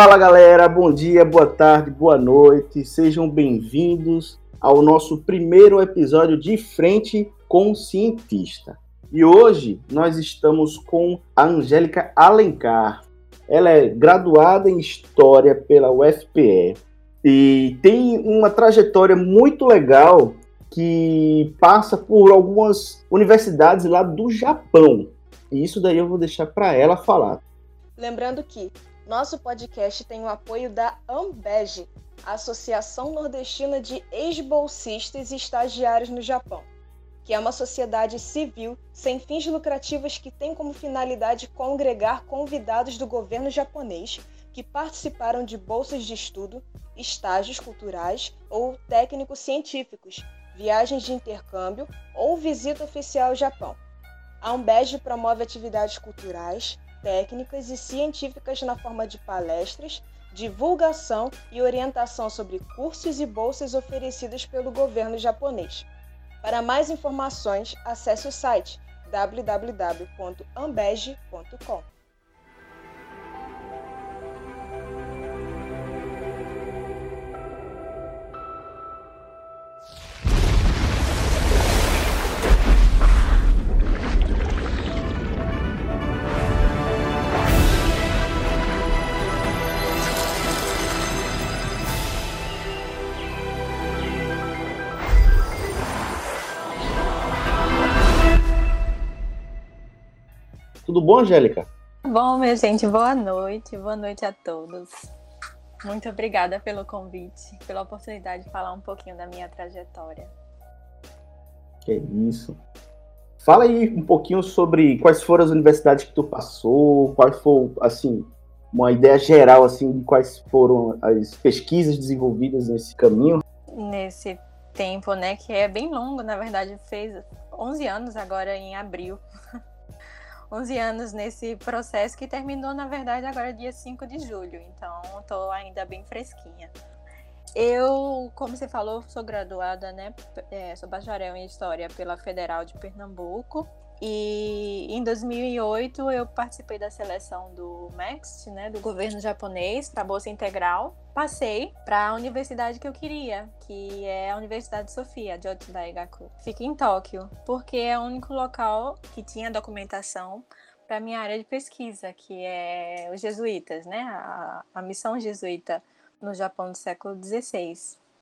Fala galera, bom dia, boa tarde, boa noite, sejam bem-vindos ao nosso primeiro episódio de Frente com o Cientista. E hoje nós estamos com a Angélica Alencar. Ela é graduada em História pela UFPE e tem uma trajetória muito legal que passa por algumas universidades lá do Japão. E isso daí eu vou deixar para ela falar. Lembrando que nosso podcast tem o apoio da Ambege, a Associação Nordestina de Ex-Bolsistas e Estagiários no Japão, que é uma sociedade civil sem fins lucrativos que tem como finalidade congregar convidados do governo japonês que participaram de bolsas de estudo, estágios culturais ou técnicos científicos, viagens de intercâmbio ou visita oficial ao Japão. A Ambege promove atividades culturais, técnicas e científicas na forma de palestras, divulgação e orientação sobre cursos e bolsas oferecidos pelo governo japonês. Para mais informações, acesse o site www.ambege.com. Tudo bom, Angélica? Bom, minha gente, boa noite, boa noite a todos. Muito obrigada pelo convite, pela oportunidade de falar um pouquinho da minha trajetória. Que isso. Fala aí um pouquinho sobre quais foram as universidades que tu passou, qual foi, assim, uma ideia geral, assim, de quais foram as pesquisas desenvolvidas nesse caminho. Nesse tempo, né, que é bem longo, na verdade, fez 11 anos agora em abril. 11 anos nesse processo que terminou, na verdade, agora dia 5 de julho. Então, estou ainda bem fresquinha. Eu, como você falou, sou graduada, né? É, sou bacharel em História pela Federal de Pernambuco. E em 2008 eu participei da seleção do MEXT, né, do governo japonês, para bolsa integral. Passei para a universidade que eu queria, que é a Universidade Sofia, de Daigaku. Fica em Tóquio, porque é o único local que tinha documentação para minha área de pesquisa, que é os jesuítas, né, a, a missão jesuíta no Japão do século XVI.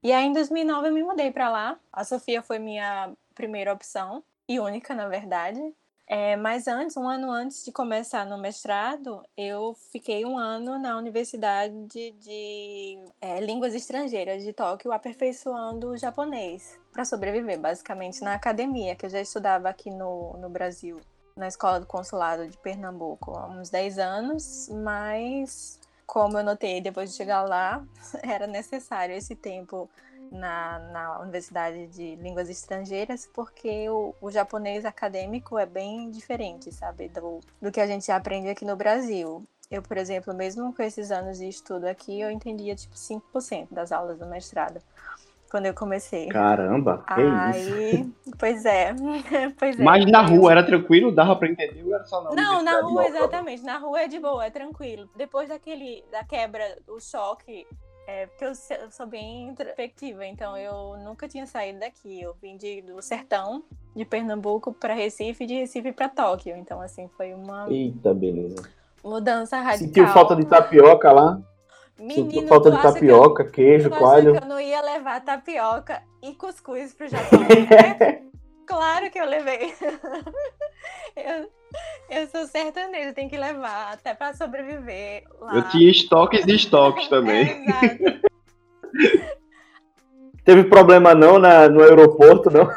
E aí em 2009 eu me mudei para lá. A Sofia foi minha primeira opção e única, na verdade. É, mas antes, um ano antes de começar no mestrado, eu fiquei um ano na Universidade de é, Línguas Estrangeiras de Tóquio, aperfeiçoando o japonês, para sobreviver, basicamente, na academia, que eu já estudava aqui no, no Brasil, na Escola do Consulado de Pernambuco, há uns 10 anos, mas como eu notei depois de chegar lá, era necessário esse tempo na, na Universidade de Línguas Estrangeiras, porque o, o, japonês acadêmico é bem diferente, sabe, do, do que a gente aprende aqui no Brasil. Eu, por exemplo, mesmo com esses anos de estudo aqui, eu entendia tipo 5% das aulas do mestrado quando eu comecei. Caramba, que Aí, isso. Pois é, pois é. Mas na rua era tranquilo? Dava para entender ou era só na Não, na rua, exatamente. Na rua é de boa, é tranquilo. Depois daquele, da quebra, o choque é, porque eu sou bem introspectiva, então eu nunca tinha saído daqui. Eu vim de, do sertão, de Pernambuco para Recife e de Recife para Tóquio. Então, assim, foi uma. Eita, beleza. Mudança radical. Sentiu falta de tapioca lá? Menino, Sentiu falta de tapioca, eu, queijo, coalho. eu não ia levar tapioca e cuscuz pro Japão. Né? claro que eu levei. eu, eu sou sertaneja, tem que levar até para sobreviver lá. Eu tinha estoques e estoques também. É, Teve problema não na, no aeroporto, não?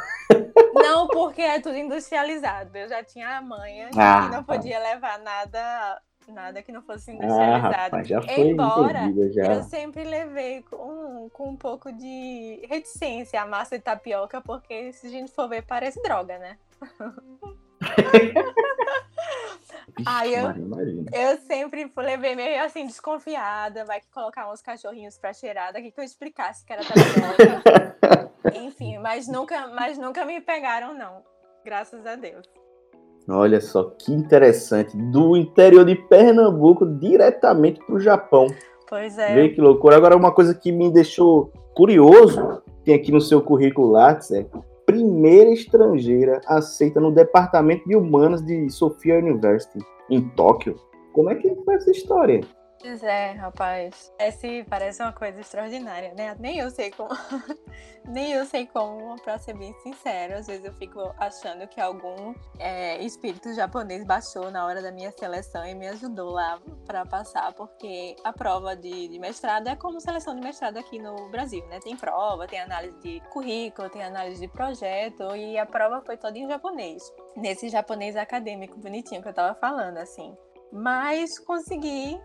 Não, porque é tudo industrializado. Eu já tinha a manha ah, que não tá. podia levar nada nada que não fosse ah, industrializado. Ah, rapaz, já foi Embora já. eu sempre levei com, com um pouco de reticência a massa de tapioca, porque se a gente for ver, parece droga, né? Aí eu, eu sempre levei meio assim, desconfiada, vai que colocar uns cachorrinhos pra cheirar, daqui que eu explicasse que era tapioca. Enfim, mas nunca, mas nunca me pegaram, não. Graças a Deus. Olha só que interessante. Do interior de Pernambuco diretamente para o Japão. Pois é. Vê que loucura. Agora, uma coisa que me deixou curioso, tem aqui no seu currículo Lattes, é primeira estrangeira aceita no Departamento de Humanas de Sofia University, em Tóquio. Como é que foi essa história? Pois é, rapaz. Esse parece uma coisa extraordinária, né? Nem eu sei como. Nem eu sei como, pra ser bem sincero. Às vezes eu fico achando que algum é, espírito japonês baixou na hora da minha seleção e me ajudou lá para passar, porque a prova de, de, mestrado é como seleção de mestrado aqui no Brasil, né? Tem prova, tem análise de currículo, tem análise de projeto e a prova foi toda em japonês. Nesse japonês acadêmico bonitinho que eu tava falando, assim. Mas consegui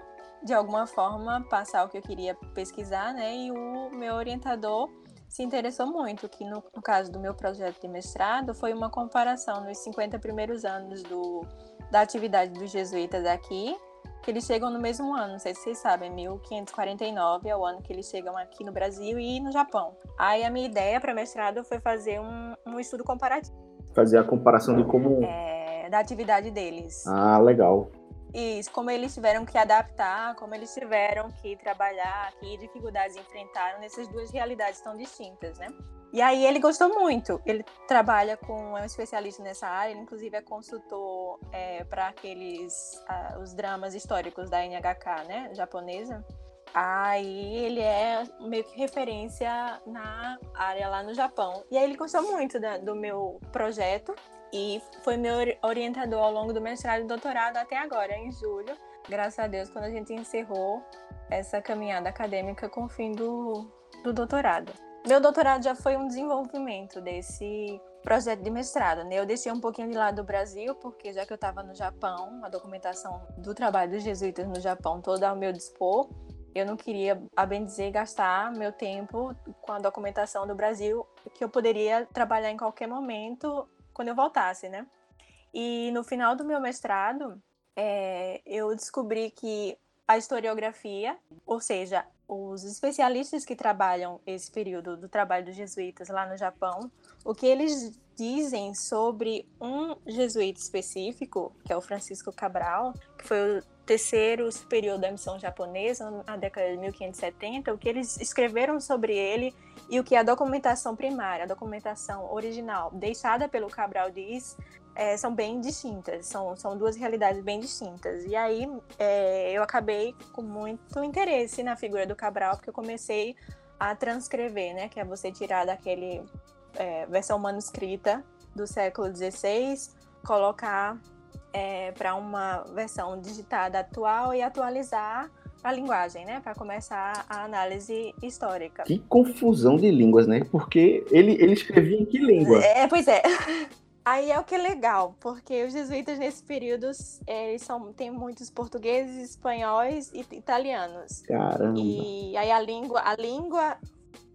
de alguma forma passar o que eu queria pesquisar, né? E o meu orientador se interessou muito, que no, no, caso do meu projeto de mestrado foi uma comparação nos 50 primeiros anos do, da atividade dos jesuítas aqui, que eles chegam no mesmo ano, não sei se vocês sabem, 1549 é o ano que eles chegam aqui no Brasil e no Japão. Aí a minha ideia para mestrado foi fazer um, um estudo comparativo. Fazer a comparação de como... É, da atividade deles. Ah, legal. Isso, como eles tiveram que adaptar, como eles tiveram que trabalhar, que dificuldades enfrentaram nessas duas realidades tão distintas, né? E aí ele gostou muito. Ele trabalha com é um especialista nessa área, ele inclusive é consultor é, para aqueles uh, os dramas históricos da NHK, né, japonesa. Aí ele é meio que referência na área lá no Japão. E aí ele gostou muito da, do meu projeto e foi meu orientador ao longo do mestrado e doutorado até agora, em julho. Graças a Deus, quando a gente encerrou essa caminhada acadêmica com o fim do, do doutorado. Meu doutorado já foi um desenvolvimento desse projeto de mestrado, né? Eu deixei um pouquinho de lado do Brasil, porque já que eu estava no Japão, a documentação do trabalho dos jesuítas no Japão toda ao meu dispor, eu não queria, a bem dizer, gastar meu tempo com a documentação do Brasil, que eu poderia trabalhar em qualquer momento quando eu voltasse, né? E no final do meu mestrado, é, eu descobri que a historiografia, ou seja, os especialistas que trabalham esse período do trabalho dos jesuítas lá no Japão, o que eles dizem sobre um jesuíta específico, que é o Francisco Cabral, que foi o terceiro superior da missão japonesa na década de 1570, o que eles escreveram sobre ele e o que a documentação primária, a documentação original deixada pelo Cabral diz, é, são bem distintas, são, são duas realidades bem distintas. E aí é, eu acabei com muito interesse na figura do Cabral, porque eu comecei a transcrever, né, que é você tirar daquele é, versão manuscrita do século XVI, colocar é, para uma versão digitada atual e atualizar a linguagem, né? Para começar a análise histórica. Que confusão de línguas, né? Porque ele, ele escrevia em que língua? É, pois é. Aí é o que é legal, porque os jesuítas nesse período eles são tem muitos portugueses, espanhóis e italianos. Caramba. E aí a língua, a língua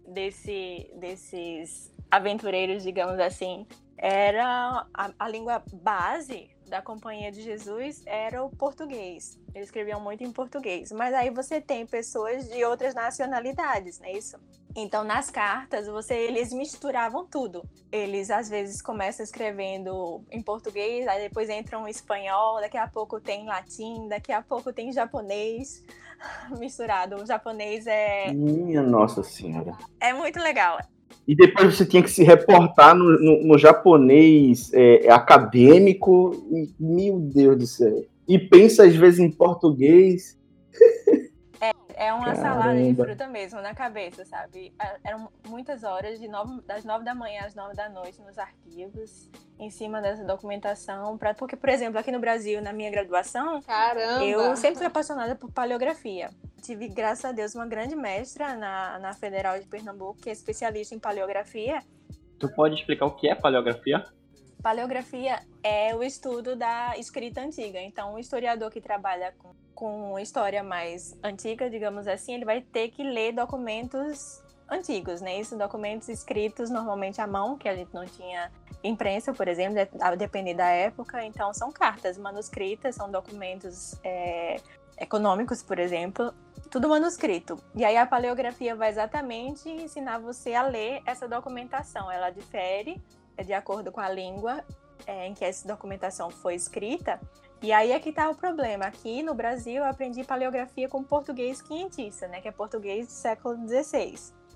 desse, desses aventureiros, digamos assim, era a, a língua base da Companhia de Jesus era o português. Eles escreviam muito em português. Mas aí você tem pessoas de outras nacionalidades, não é isso? Então, nas cartas, você, eles misturavam tudo. Eles, às vezes, começam escrevendo em português, aí depois entram em espanhol, daqui a pouco tem latim, daqui a pouco tem japonês misturado. O japonês é... Minha Nossa Senhora. É muito legal e depois você tinha que se reportar no, no, no japonês é, acadêmico, e, meu Deus do céu. E pensa às vezes em português. É, uma Caramba. salada de fruta mesmo na cabeça, sabe? Eram muitas horas, de nove, das nove da manhã às nove da noite, nos arquivos, em cima dessa documentação. Pra, porque, por exemplo, aqui no Brasil, na minha graduação, Caramba. eu sempre fui apaixonada por paleografia tive, graças a Deus, uma grande mestra na, na Federal de Pernambuco, que é especialista em paleografia. Tu pode explicar o que é paleografia? Paleografia é o estudo da escrita antiga. Então, o historiador que trabalha com, com história mais antiga, digamos assim, ele vai ter que ler documentos antigos, né? Isso, documentos escritos normalmente à mão, que a gente não tinha imprensa, por exemplo, a depender da época. Então, são cartas manuscritas, são documentos é, econômicos, por exemplo, tudo manuscrito. E aí a paleografia vai exatamente ensinar você a ler essa documentação. Ela difere é de acordo com a língua é, em que essa documentação foi escrita. E aí é que tá o problema. Aqui no Brasil eu aprendi paleografia com português quinhentista, né? Que é português do século XVI.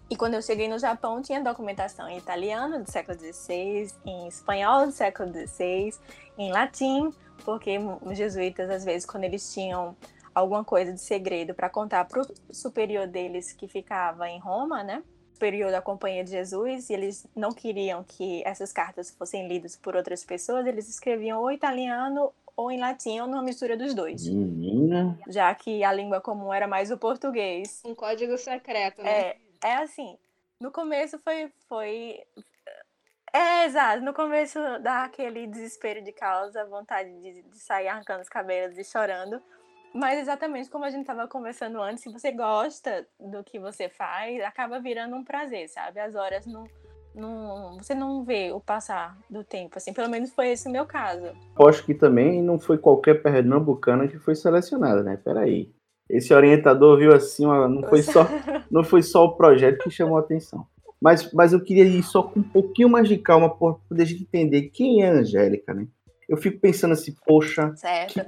E quando eu cheguei no Japão, tinha documentação em italiano do século XVI, em espanhol do século XVI, em latim, porque os jesuítas, às vezes, quando eles tinham alguma coisa de segredo para contar para o superior deles que ficava em Roma, né? Superior da Companhia de Jesus, e eles não queriam que essas cartas fossem lidas por outras pessoas, eles escreviam ou italiano ou em latim ou numa mistura dos dois. Menina. Já que a língua comum era mais o português. Um código secreto, né? É, é assim, no começo foi, foi é, exato. No começo dá aquele desespero de causa, vontade de, de, sair arrancando os cabelos e chorando. Mas exatamente como a gente estava conversando antes, se você gosta do que você faz, acaba virando um prazer, sabe? As horas não, não, você não vê o passar do tempo, assim. Pelo menos foi esse o meu caso. Aposto que também não foi qualquer pernambucana que foi selecionada, né? Peraí. Esse orientador viu assim, não foi só, não foi só o projeto que chamou a atenção. Mas, mas eu queria ir só com um pouquinho mais de calma para poder a gente entender quem é a Angélica, né? Eu fico pensando assim, poxa, que,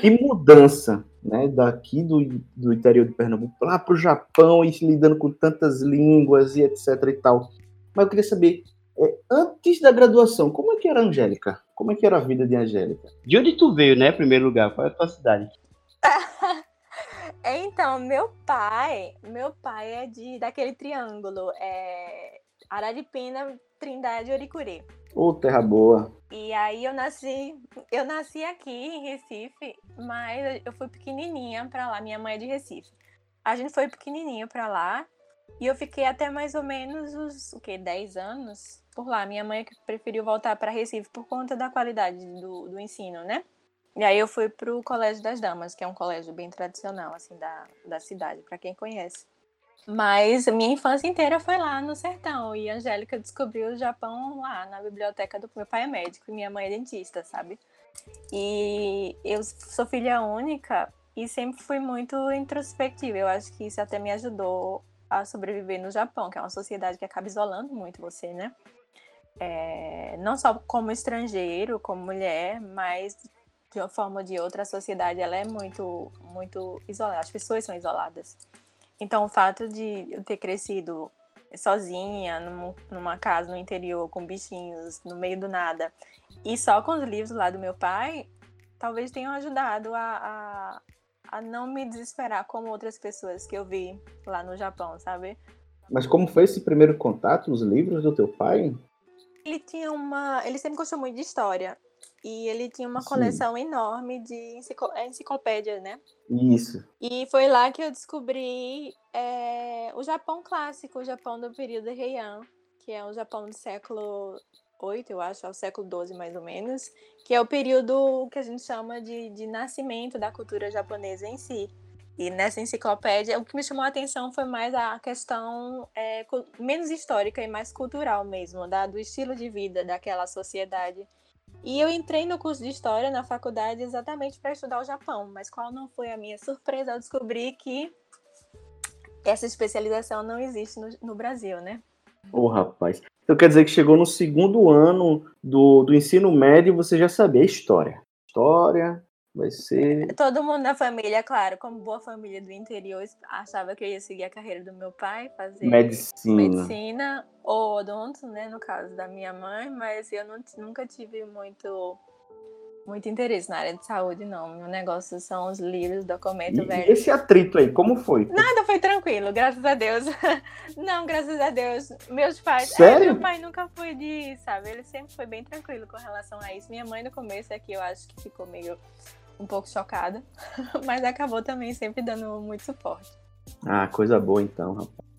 que, mudança, né? Daqui do, do interior de Pernambuco lá para o Japão e lidando com tantas línguas e etc e tal. Mas eu queria saber, é, antes da graduação, como é que era a Angélica? Como é que era a vida de Angélica? De onde tu veio, né? Primeiro lugar, qual é a tua cidade? Então, meu pai, meu pai é de daquele triângulo, é Araripina, Trindade e Oricuri. Ô, oh, terra boa. E aí eu nasci, eu nasci aqui em Recife, mas eu fui pequenininha para lá, minha mãe é de Recife. A gente foi pequenininho para lá e eu fiquei até mais ou menos os, o quê, 10 anos por lá. Minha mãe é preferiu voltar para Recife por conta da qualidade do, do ensino, né? E aí eu fui pro Colégio das Damas, que é um colégio bem tradicional, assim, da, da cidade, para quem conhece. Mas minha infância inteira foi lá no sertão. E a Angélica descobriu o Japão lá, na biblioteca do meu pai é médico e minha mãe é dentista, sabe? E eu sou filha única e sempre fui muito introspectiva. Eu acho que isso até me ajudou a sobreviver no Japão, que é uma sociedade que acaba isolando muito você, né? É, não só como estrangeiro, como mulher, mas de uma forma ou de outra, a sociedade ela é muito, muito isolada, as pessoas são isoladas. Então, o fato de eu ter crescido sozinha, numa casa no interior, com bichinhos, no meio do nada, e só com os livros lá do meu pai, talvez tenham ajudado a, a, a não me desesperar como outras pessoas que eu vi lá no Japão, sabe? Mas como foi esse primeiro contato, os livros do teu pai? Ele tinha uma. Ele sempre gostou muito de história. E ele tinha uma coleção Sim. enorme de encicl... É, enciclopédias, né? Isso. E foi lá que eu descobri é, o Japão clássico, o Japão do período Heian, que é o Japão do século 8, eu acho, ao século 12 mais ou menos, que é o período que a gente chama de, de nascimento da cultura japonesa em si. E nessa enciclopédia, o que me chamou a atenção foi mais a questão é, menos histórica e mais cultural mesmo, da, do estilo de vida daquela sociedade e eu entrei no curso de História na faculdade exatamente para estudar o Japão, mas qual não foi a minha surpresa ao descobrir que essa especialização não existe no, no Brasil, né? Ô, oh, rapaz. Então quer dizer que chegou no segundo ano do, do ensino médio e você já sabia História. História, Vai ser. Todo mundo na família, claro, como boa família do interior, achava que eu ia seguir a carreira do meu pai, fazer medicina, medicina ou odonto, né, no caso da minha mãe, mas eu não, nunca tive muito muito interesse na área de saúde, não. Meu negócio são os livros, documento e, velho. esse atrito aí, como foi? Nada, foi tranquilo, graças a Deus. não, graças a Deus. Meus pais. Sério? É, meu pai nunca foi de, sabe? Ele sempre foi bem tranquilo com relação a isso. Minha mãe no começo aqui, eu acho que ficou meio um pouco chocada, mas acabou também sempre dando muito suporte. Ah, coisa boa então, rapaz.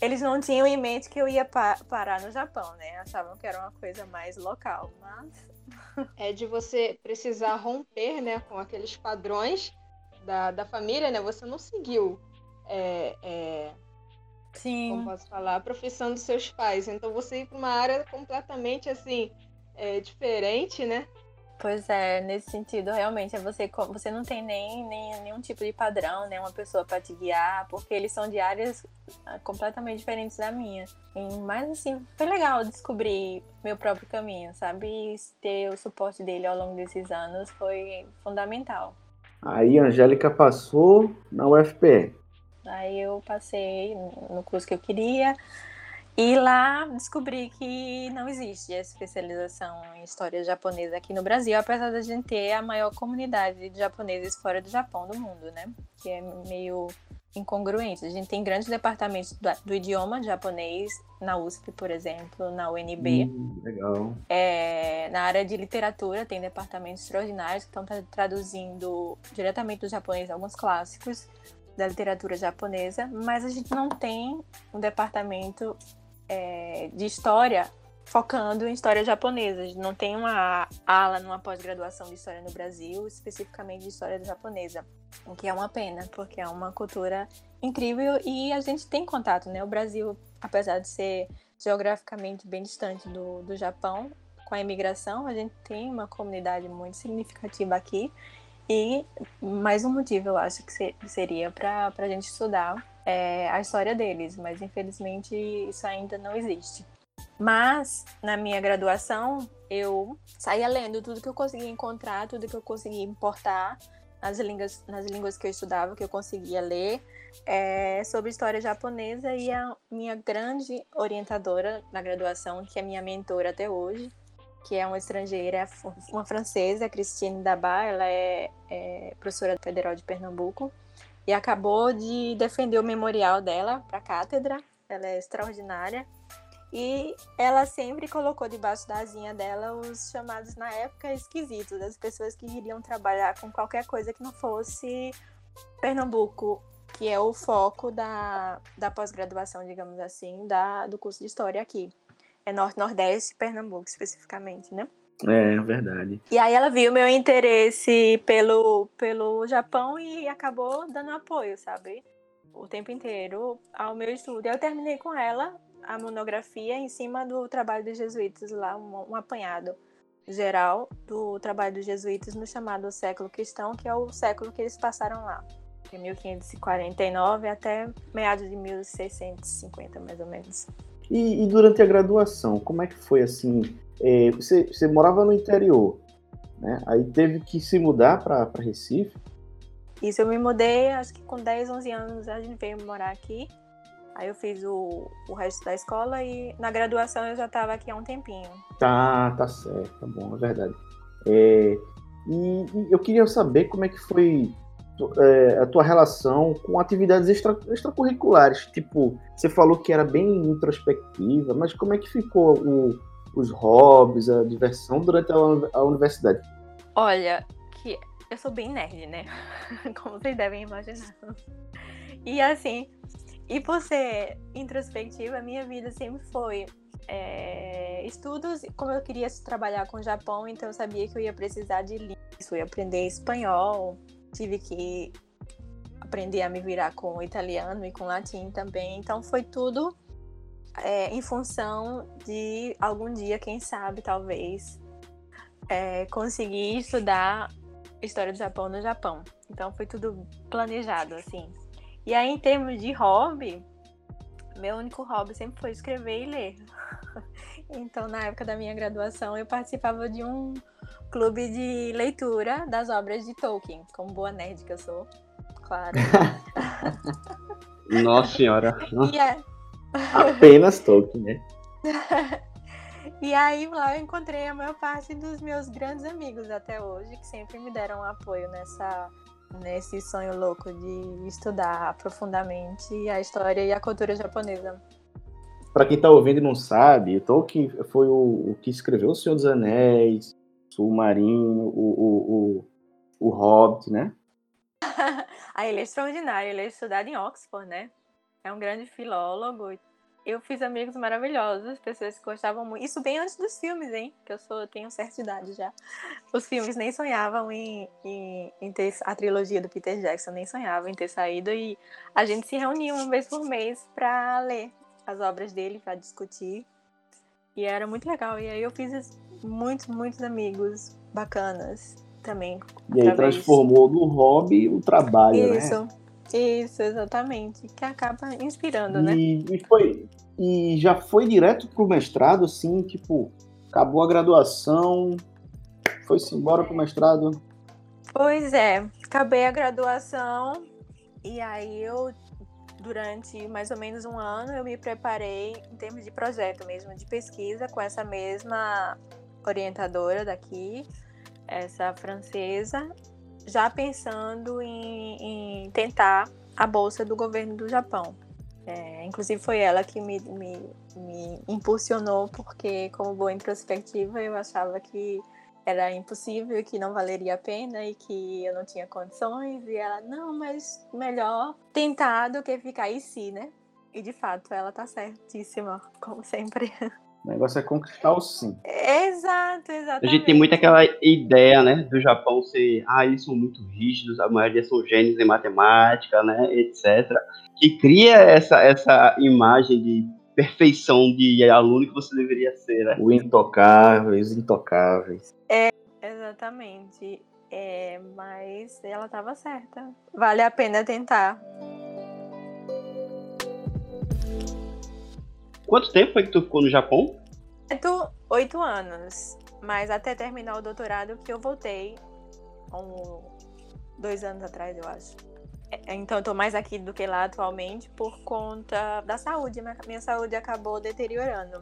Eles não tinham em mente que eu ia pa parar no Japão, né? Achavam que era uma coisa mais local, mas. É de você precisar romper, né, com aqueles padrões da, da família, né? Você não seguiu. É, é... Sim. Como posso falar? A profissão dos seus pais. Então você ir para uma área completamente assim, é, diferente, né? Pois é, nesse sentido, realmente, é você, você não tem nem, nem nenhum tipo de padrão, né? Uma pessoa para te guiar, porque eles são de áreas ah, completamente diferentes da minha. Mas, assim, foi legal descobrir meu próprio caminho, sabe? E ter o suporte dele ao longo desses anos foi fundamental. Aí a Angélica passou na UFPE. Aí eu passei no curso que eu queria. E lá descobri que não existe especialização em história japonesa aqui no Brasil, apesar de a gente ter a maior comunidade de japoneses fora do Japão do mundo, né? Que é meio incongruente. A gente tem grandes departamentos do, do idioma japonês na USP, por exemplo, na UNB. Hum, legal. É, na área de literatura tem departamentos extraordinários que estão traduzindo diretamente do japonês alguns clássicos da literatura japonesa, mas a gente não tem um departamento é, de história focando em história japonesa. A gente não tem uma ala numa pós-graduação de história no Brasil, especificamente de história japonesa, o que é uma pena, porque é uma cultura incrível e a gente tem contato, né? O Brasil, apesar de ser geograficamente bem distante do, do Japão, com a imigração, a gente tem uma comunidade muito significativa aqui e mais um motivo, eu acho, que seria para a gente estudar é, a história deles, mas infelizmente isso ainda não existe. Mas na minha graduação eu saía lendo tudo que eu conseguia encontrar, tudo que eu conseguia importar nas línguas, nas línguas que eu estudava, que eu conseguia ler, é, sobre história japonesa e a minha grande orientadora na graduação, que é minha mentora até hoje, que é uma estrangeira, uma francesa, Christine Dabá, ela é, é professora federal de Pernambuco e acabou de defender o memorial dela para a cátedra. Ela é extraordinária. E ela sempre colocou debaixo da asinha dela os chamados na época esquisitos, as pessoas que iriam trabalhar com qualquer coisa que não fosse Pernambuco, que é o foco da, da pós-graduação, digamos assim, da, do curso de História aqui. É Norte-Nordeste, Pernambuco especificamente, né? É, verdade. E aí ela viu meu interesse pelo, pelo Japão e acabou dando apoio, sabe? O tempo inteiro ao meu estudo. Eu terminei com ela a monografia em cima do trabalho dos jesuítas lá, um, um apanhado geral do trabalho dos jesuítas no chamado século cristão, que é o século que eles passaram lá, de 1549 até meados de 1650, mais ou menos. E, e durante a graduação, como é que foi assim? É, você, você morava no interior, né? Aí teve que se mudar para Recife? Isso, eu me mudei, acho que com 10, 11 anos a gente veio morar aqui. Aí eu fiz o, o resto da escola e na graduação eu já estava aqui há um tempinho. Tá, tá certo, tá bom, é verdade. É, e, e, eu queria saber como é que foi é, a tua relação com atividades extra, extracurriculares. Tipo, você falou que era bem introspectiva, mas como é que ficou o, os hobbies, a diversão durante a, a universidade? Olha, que eu sou bem nerd, né? Como vocês devem imaginar. E assim, e por ser introspectiva, minha vida sempre foi é, estudos. Como eu queria trabalhar com o Japão, então eu sabia que eu ia precisar de línguas, eu ia aprender espanhol, tive que aprender a me virar com o italiano e com o latim também. Então foi tudo é, em função de algum dia, quem sabe, talvez, é, conseguir estudar história do Japão no Japão. Então foi tudo planejado, assim. E aí, em termos de hobby, meu único hobby sempre foi escrever e ler. então, na época da minha graduação, eu participava de um clube de leitura das obras de Tolkien, como boa nerd que eu sou, claro. Nossa senhora. É... Apenas Tolkien, né? e aí lá eu encontrei a maior parte dos meus grandes amigos até hoje, que sempre me deram apoio nessa nesse sonho louco de estudar profundamente a história e a cultura japonesa. Para quem está ouvindo e não sabe, Tolkien foi o, o, que escreveu O Senhor dos Anéis, o Marinho, o, o, o, o Hobbit, né? ah, ele é extraordinário, ele é estudado em Oxford, né? É um grande filólogo eu fiz amigos maravilhosos, pessoas que gostavam muito. Isso bem antes dos filmes, hein? Que eu sou, tenho certa idade já. Os filmes nem sonhavam em, em, em, ter a trilogia do Peter Jackson, nem sonhavam em ter saído. E a gente se reunia uma vez por mês para ler as obras dele, para discutir. E era muito legal. E aí eu fiz muitos, muitos amigos bacanas também. E aí transformou no hobby o trabalho, Isso, né? isso, exatamente. Que acaba inspirando, né? E, e foi e já foi direto pro mestrado, assim, tipo, acabou a graduação, foi-se embora pro mestrado. Pois é, acabei a graduação e aí eu, durante mais ou menos um ano, eu me preparei em termos de projeto mesmo, de pesquisa com essa mesma orientadora daqui, essa francesa, já pensando em, em tentar a bolsa do governo do Japão. É, inclusive foi ela que me, me, me impulsionou, porque como boa introspectiva eu achava que era impossível, que não valeria a pena e que eu não tinha condições. E ela, não, mas melhor tentar do que ficar em si, né? E de fato, ela tá certíssima, como sempre. O negócio é conquistar o sim. Exato, A exatamente. gente tem muito aquela ideia, né, do Japão ser, ah, eles são muito rígidos, a maioria são gênios em matemática, né, etc. Que cria essa, essa imagem de perfeição de aluno que você deveria ser, né? O intocável, os intocáveis. Exatamente. É, mas ela tava certa. Vale a pena tentar. Quanto tempo foi que tu ficou no Japão? Tô oito anos, mas até terminar o doutorado que eu voltei um, dois anos atrás, eu acho. É, Então eu tô mais aqui do que lá atualmente por conta da saúde. Minha, saúde acabou deteriorando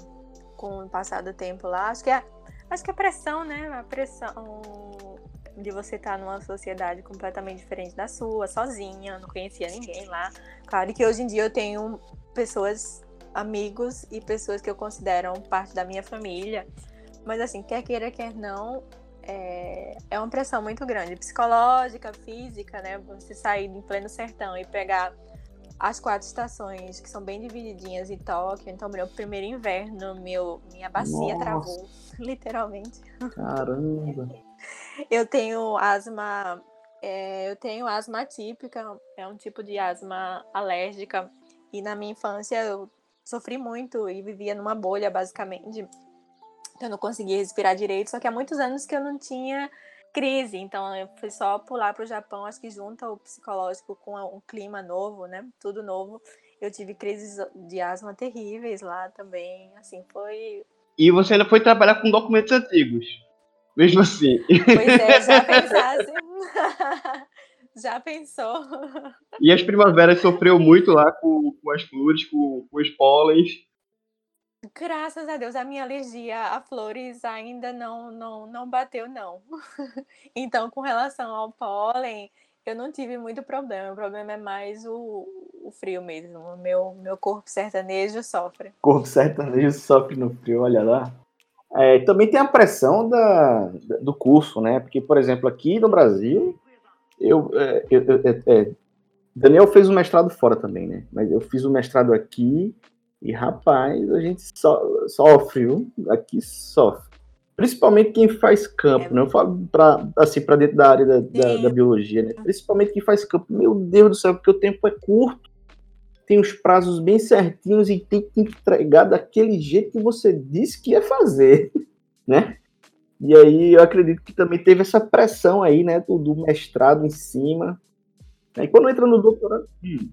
com o passar do tempo lá. Acho que é, acho que a pressão, né? A pressão de você estar numa sociedade completamente diferente da sua, sozinha, não conhecia ninguém lá. Claro que hoje em dia eu tenho pessoas amigos e pessoas que eu considero parte da minha família. Mas assim, quer queira, quer não, é, é uma pressão muito grande, psicológica, física, né? Você sair em pleno sertão e pegar as quatro estações, que são bem divididinhas em Tóquio. Então, meu primeiro inverno, meu, minha bacia Nossa. travou, literalmente. Caramba. Eu tenho asma, é, eu tenho asma atípica, é um tipo de asma alérgica. E na minha infância eu sofri muito e vivia numa bolha, basicamente. Eu não conseguia respirar direito, só que há muitos anos que eu não tinha crise. Então eu fui só pular para o Japão, acho que junta o psicológico com um clima novo, né? Tudo novo. Eu tive crises de asma terríveis lá também. Assim, foi E você ainda foi trabalhar com documentos antigos. Mesmo assim. Pois é, já pensasse. já pensou? E as primaveras sofreu muito lá com, com as flores, com, com os pólens. Graças a Deus, a minha alergia a flores ainda não, não, não bateu, não. Então, com relação ao pólen, eu não tive muito problema. O problema é mais o, o frio mesmo. O meu, meu corpo sertanejo sofre. Corpo sertanejo sofre no frio, olha lá. É, também tem a pressão da, da- do curso, né? Porque, por exemplo, aqui no Brasil, eu, é, eu- eu- é, é, Daniel fez o mestrado fora também, né? Mas eu fiz o mestrado aqui e, rapaz, a gente so, sofre, viu? Aqui sofre. Principalmente quem faz campo, É. né? Eu falo pra, assim, para dentro da área da, da, da biologia, né? Principalmente quem faz campo. Meu Deus do céu, porque o tempo é curto tem os prazos bem certinhos e tem que entregar daquele jeito que você disse que ia fazer, né? E aí eu acredito que também teve essa pressão aí, né, do, do mestrado em cima. E quando entra no doutorado, hum,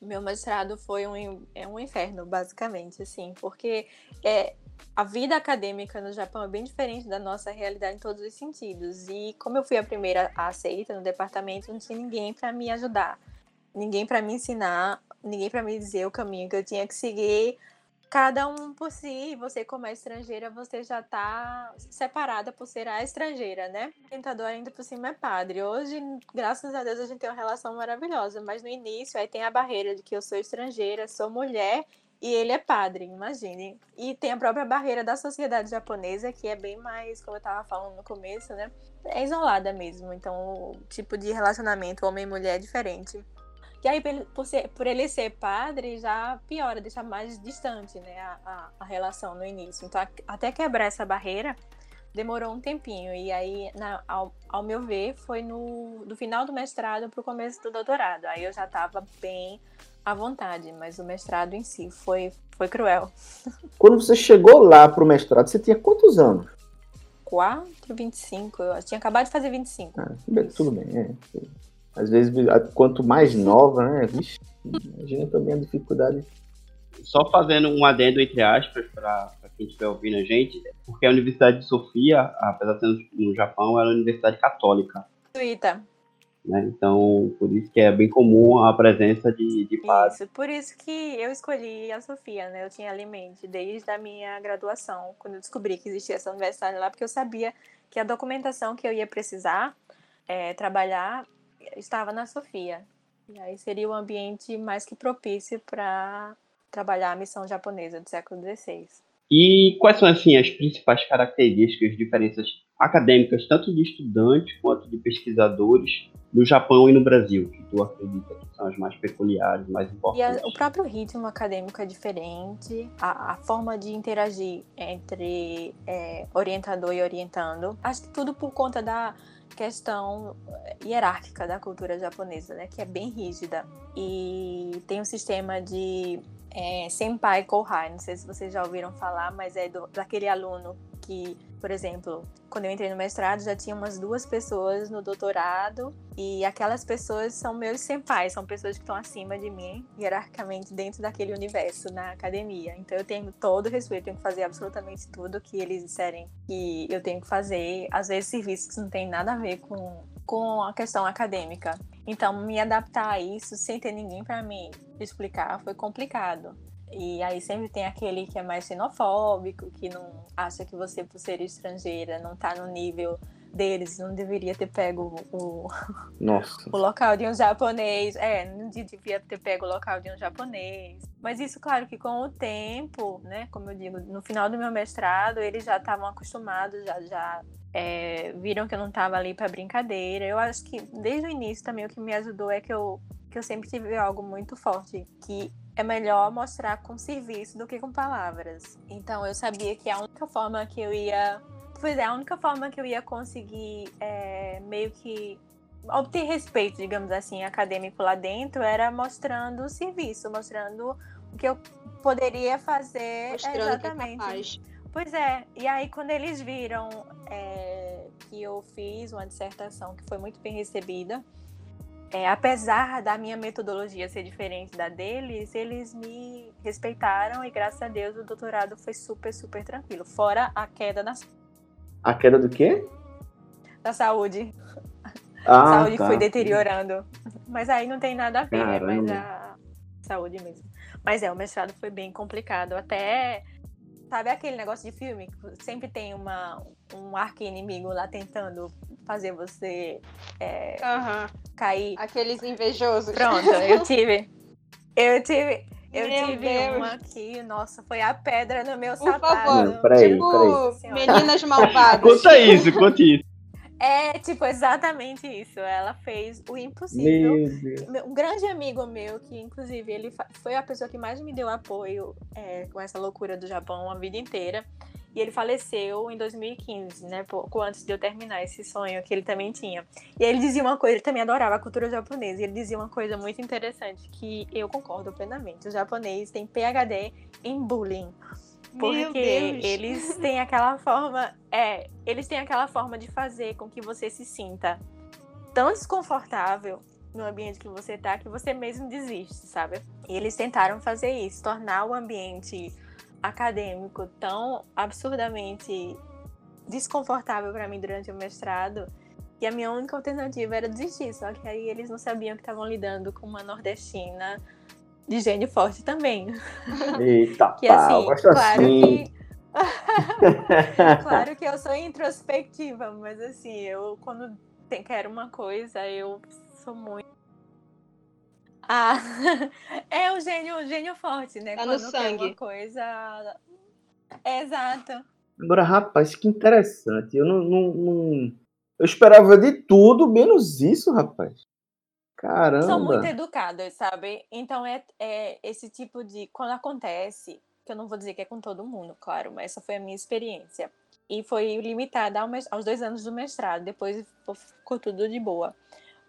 Meu mestrado foi um, é um inferno, basicamente, assim, porque é, a vida acadêmica no Japão é bem diferente da nossa realidade em todos os sentidos. E como eu fui a primeira a aceita no departamento, não tinha ninguém para me ajudar, ninguém para me ensinar, ninguém para me dizer o caminho que eu tinha que seguir. Cada um por si, você como é estrangeira, você já tá separada por ser a estrangeira, né? O orientador ainda por cima é padre. Hoje, graças a Deus, a gente tem uma relação maravilhosa, mas no início aí tem a barreira de que eu sou estrangeira, sou mulher e ele é padre, imagine. E tem a própria barreira da sociedade japonesa, que é bem mais, como eu tava falando no começo, né? É isolada mesmo. Então, o tipo de relacionamento homem e mulher é diferente. E aí, por ser- por ele ser padre, já piora, deixa mais distante né, a, a- a relação no início. Então, a- até quebrar essa barreira, demorou um tempinho. E aí, na- ao, ao meu ver, foi no do final do mestrado para o começo do doutorado. Aí eu já estava bem à vontade, mas o mestrado em si foi, foi cruel. Quando você chegou lá pro mestrado, você tinha quantos anos? 4, 25. Eu tinha acabado de fazer 25. Ah, tudo bem. É. Às vezes, quanto mais nova, né? Vixe, imagina também a dificuldade. Só fazendo um adendo, entre aspas, para quem estiver ouvindo a gente, porque a Universidade de Sofia, apesar de ser no Japão, era uma universidade católica. Suíta. Né? Então, por isso que é bem comum a presença de, de padres. Isso, por isso que eu escolhi a Sofia, né? Eu tinha ali em mente desde a minha graduação, quando eu descobri que existia essa universidade lá, porque eu sabia que a documentação que eu ia precisar é, trabalhar estava na Sofia. E aí seria o ambiente mais que propício para trabalhar a missão japonesa do século XVI. E quais são assim as principais características, diferenças acadêmicas, tanto de estudantes quanto de pesquisadores, no Japão e no Brasil, que tu acredita que são as mais peculiares, mais importantes? E a, o próprio ritmo acadêmico é diferente, a, a forma de interagir entre é, orientador e orientando, acho que tudo por conta da questão hierárquica da cultura japonesa, né, que é bem rígida. E tem um sistema de é, senpai kohai, não sei se vocês já ouviram falar, mas é do, daquele aluno que, por exemplo, quando eu entrei no mestrado já tinha umas duas pessoas no doutorado e aquelas pessoas são meus senpais, são pessoas que estão acima de mim hierarquicamente dentro daquele universo na academia. Então eu tenho todo o respeito, tenho que fazer absolutamente tudo que eles disserem que eu tenho que fazer, às vezes serviços que não tem nada a ver com com a questão acadêmica. Então, me adaptar a isso sem ter ninguém para me explicar foi complicado. E aí sempre tem aquele que é mais xenofóbico, que não acha que você, por ser estrangeira, não tá no nível deles, não deveria ter pego o, o local de um japonês. É, não devia ter pego o local de um japonês. Mas isso, claro, que com o tempo, né, como eu digo, no final do meu mestrado, eles já estavam acostumados, já, já é, viram que eu não estava ali para brincadeira. Eu acho que desde o início também o que me ajudou é que eu, que eu sempre tive algo muito forte, que é melhor mostrar com serviço do que com palavras. Então eu sabia que a única forma que eu ia. Pois é, a única forma que eu ia conseguir é, meio que obter respeito, digamos assim, acadêmico lá dentro era mostrando o serviço, mostrando o que eu poderia fazer mostrando exatamente. Que é Pois é, e aí quando eles viram é, que eu fiz uma dissertação que foi muito bem recebida, é, apesar da minha metodologia ser diferente da deles, eles me respeitaram e graças a Deus o doutorado foi super, super tranquilo. Fora a queda na A queda do quê? Da saúde. Ah, a saúde tá. foi deteriorando. Mas aí não tem nada a ver, é mais a saúde mesmo. Mas é, o mestrado foi bem complicado. Até Sabe aquele negócio de filme que sempre tem uma, um arco inimigo lá tentando fazer você é, uhum. cair? Aqueles invejosos. Pronto, eu tive. Eu tive. Eu Meu tive Deus. uma aqui, nossa, foi a pedra no meu Por sapato. favor. Não, peraí, tipo, peraí. meninas malvadas. Conta isso, conta isso. É, tipo, exatamente isso. Ela fez o impossível. Um grande amigo meu, que inclusive ele foi a pessoa que mais me deu apoio é, com essa loucura do Japão a vida inteira. E ele faleceu em 2015, né? Pouco antes de eu terminar esse sonho que ele também tinha. E ele dizia uma coisa, ele também adorava a cultura japonesa. E ele dizia uma coisa muito interessante, que eu concordo plenamente. O japonês tem PhD em bullying. Porque eles têm aquela forma. É, eles têm aquela forma de fazer com que você se sinta tão desconfortável no ambiente que você tá que você mesmo desiste, sabe? E eles tentaram fazer isso, tornar o ambiente acadêmico tão absurdamente desconfortável para mim durante o mestrado que a minha única alternativa era desistir, só que aí eles não sabiam que estavam lidando com uma nordestina de gênio forte também. Eita, Que assim, claro assim. que. claro que eu sou introspectiva, mas assim, eu quando quero uma coisa, eu sou muito. Ah, é o gênio, o gênio forte, né? Tá no quando quero sangue. uma coisa. Exato. Agora, rapaz, que interessante. Eu não, não- não- Eu esperava de tudo, menos isso, rapaz. Caramba. São muito educadas, sabe? Então é, é esse tipo de. Quando acontece, que eu não vou dizer que é com todo mundo, claro, mas essa foi a minha experiência. E foi limitada ao mes- aos dois anos do mestrado, depois ficou tudo de boa.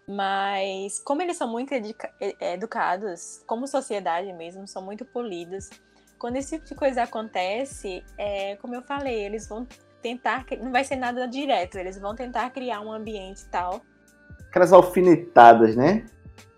Mas como eles são muito educados, como sociedade mesmo, são muito polidos, quando esse tipo de coisa acontece, é, como eu falei, eles vão tentar, não vai ser nada direto, eles vão tentar criar um ambiente tal. Aquelas alfinetadas, né?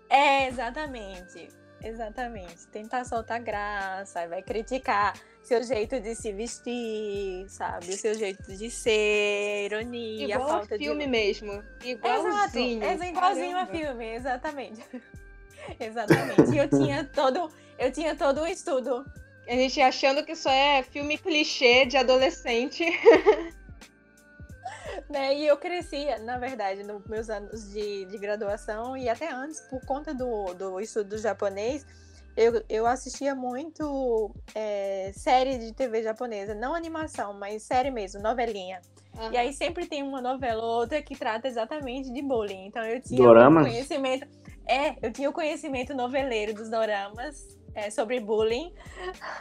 É, exatamente. Exatamente. Tentar soltar graça, vai criticar seu jeito de se vestir, sabe? O seu jeito de ser, ironia, Igual falta filme de... mesmo. Igualzinho. Exato, é igualzinho a filme, exatamente. exatamente. E eu tinha todo, eu tinha todo um estudo. A gente achando que isso é filme clichê de adolescente. né? E eu crescia, na verdade, nos meus anos de, de graduação e até antes, por conta do, do estudo japonês, eu, eu assistia muito é, série de TV japonesa, não animação, mas série mesmo, novelinha. Uhum. E aí sempre tem uma novela ou outra que trata exatamente de bullying. Então eu tinha Doramas? conhecimento. É, eu tinha o conhecimento noveleiro dos doramas é, sobre bullying.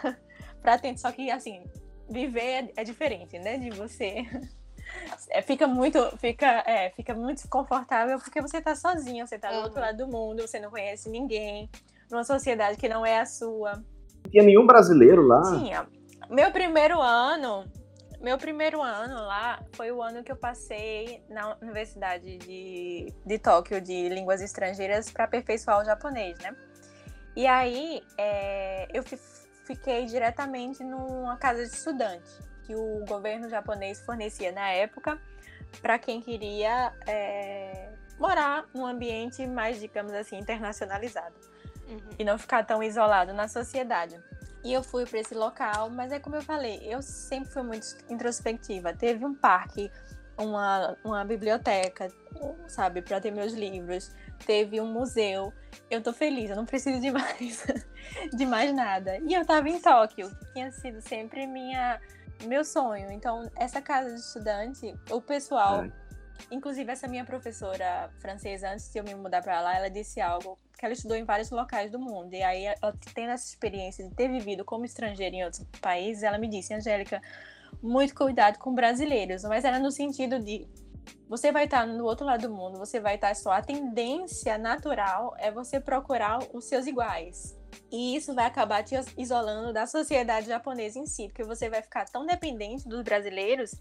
pra tentar, só que assim, viver é, é diferente, né? De você é, fica muito, fica, é, fica muito confortável porque você tá sozinha, você tá do outro lado do mundo, você não conhece ninguém, numa sociedade que não é a sua. Não tinha nenhum brasileiro lá? Tinha. Meu primeiro ano, meu primeiro ano lá foi o ano que eu passei na Universidade de, de Tóquio de Línguas Estrangeiras para aperfeiçoar o japonês, né? E aí é, eu fiquei diretamente numa casa de estudante que o governo japonês fornecia na época para quem queria é, morar num ambiente mais, digamos assim, internacionalizado uhum. e não ficar tão isolado na sociedade. E eu fui para esse local, mas é como eu falei, eu sempre fui muito introspectiva. Teve um parque, uma, uma biblioteca, sabe, para ter meus livros. Teve um museu. Eu tô feliz, eu não preciso de mais, de mais nada. E eu tava em Tóquio, que tinha sido sempre minha meu sonho. Então, essa casa de estudante, o pessoal, é. Inclusive essa minha professora francesa, antes de eu me mudar para lá, ela disse algo que ela estudou em vários locais do mundo. E aí, ela tendo essa experiência de ter vivido como estrangeira em outros países, ela me disse, Angélica, muito cuidado com brasileiros, mas era no sentido de você vai estar no outro lado do mundo, você vai estar só a tendência natural é você procurar os seus iguais. E isso vai acabar te isolando da sociedade japonesa em si, porque você vai ficar tão dependente dos brasileiros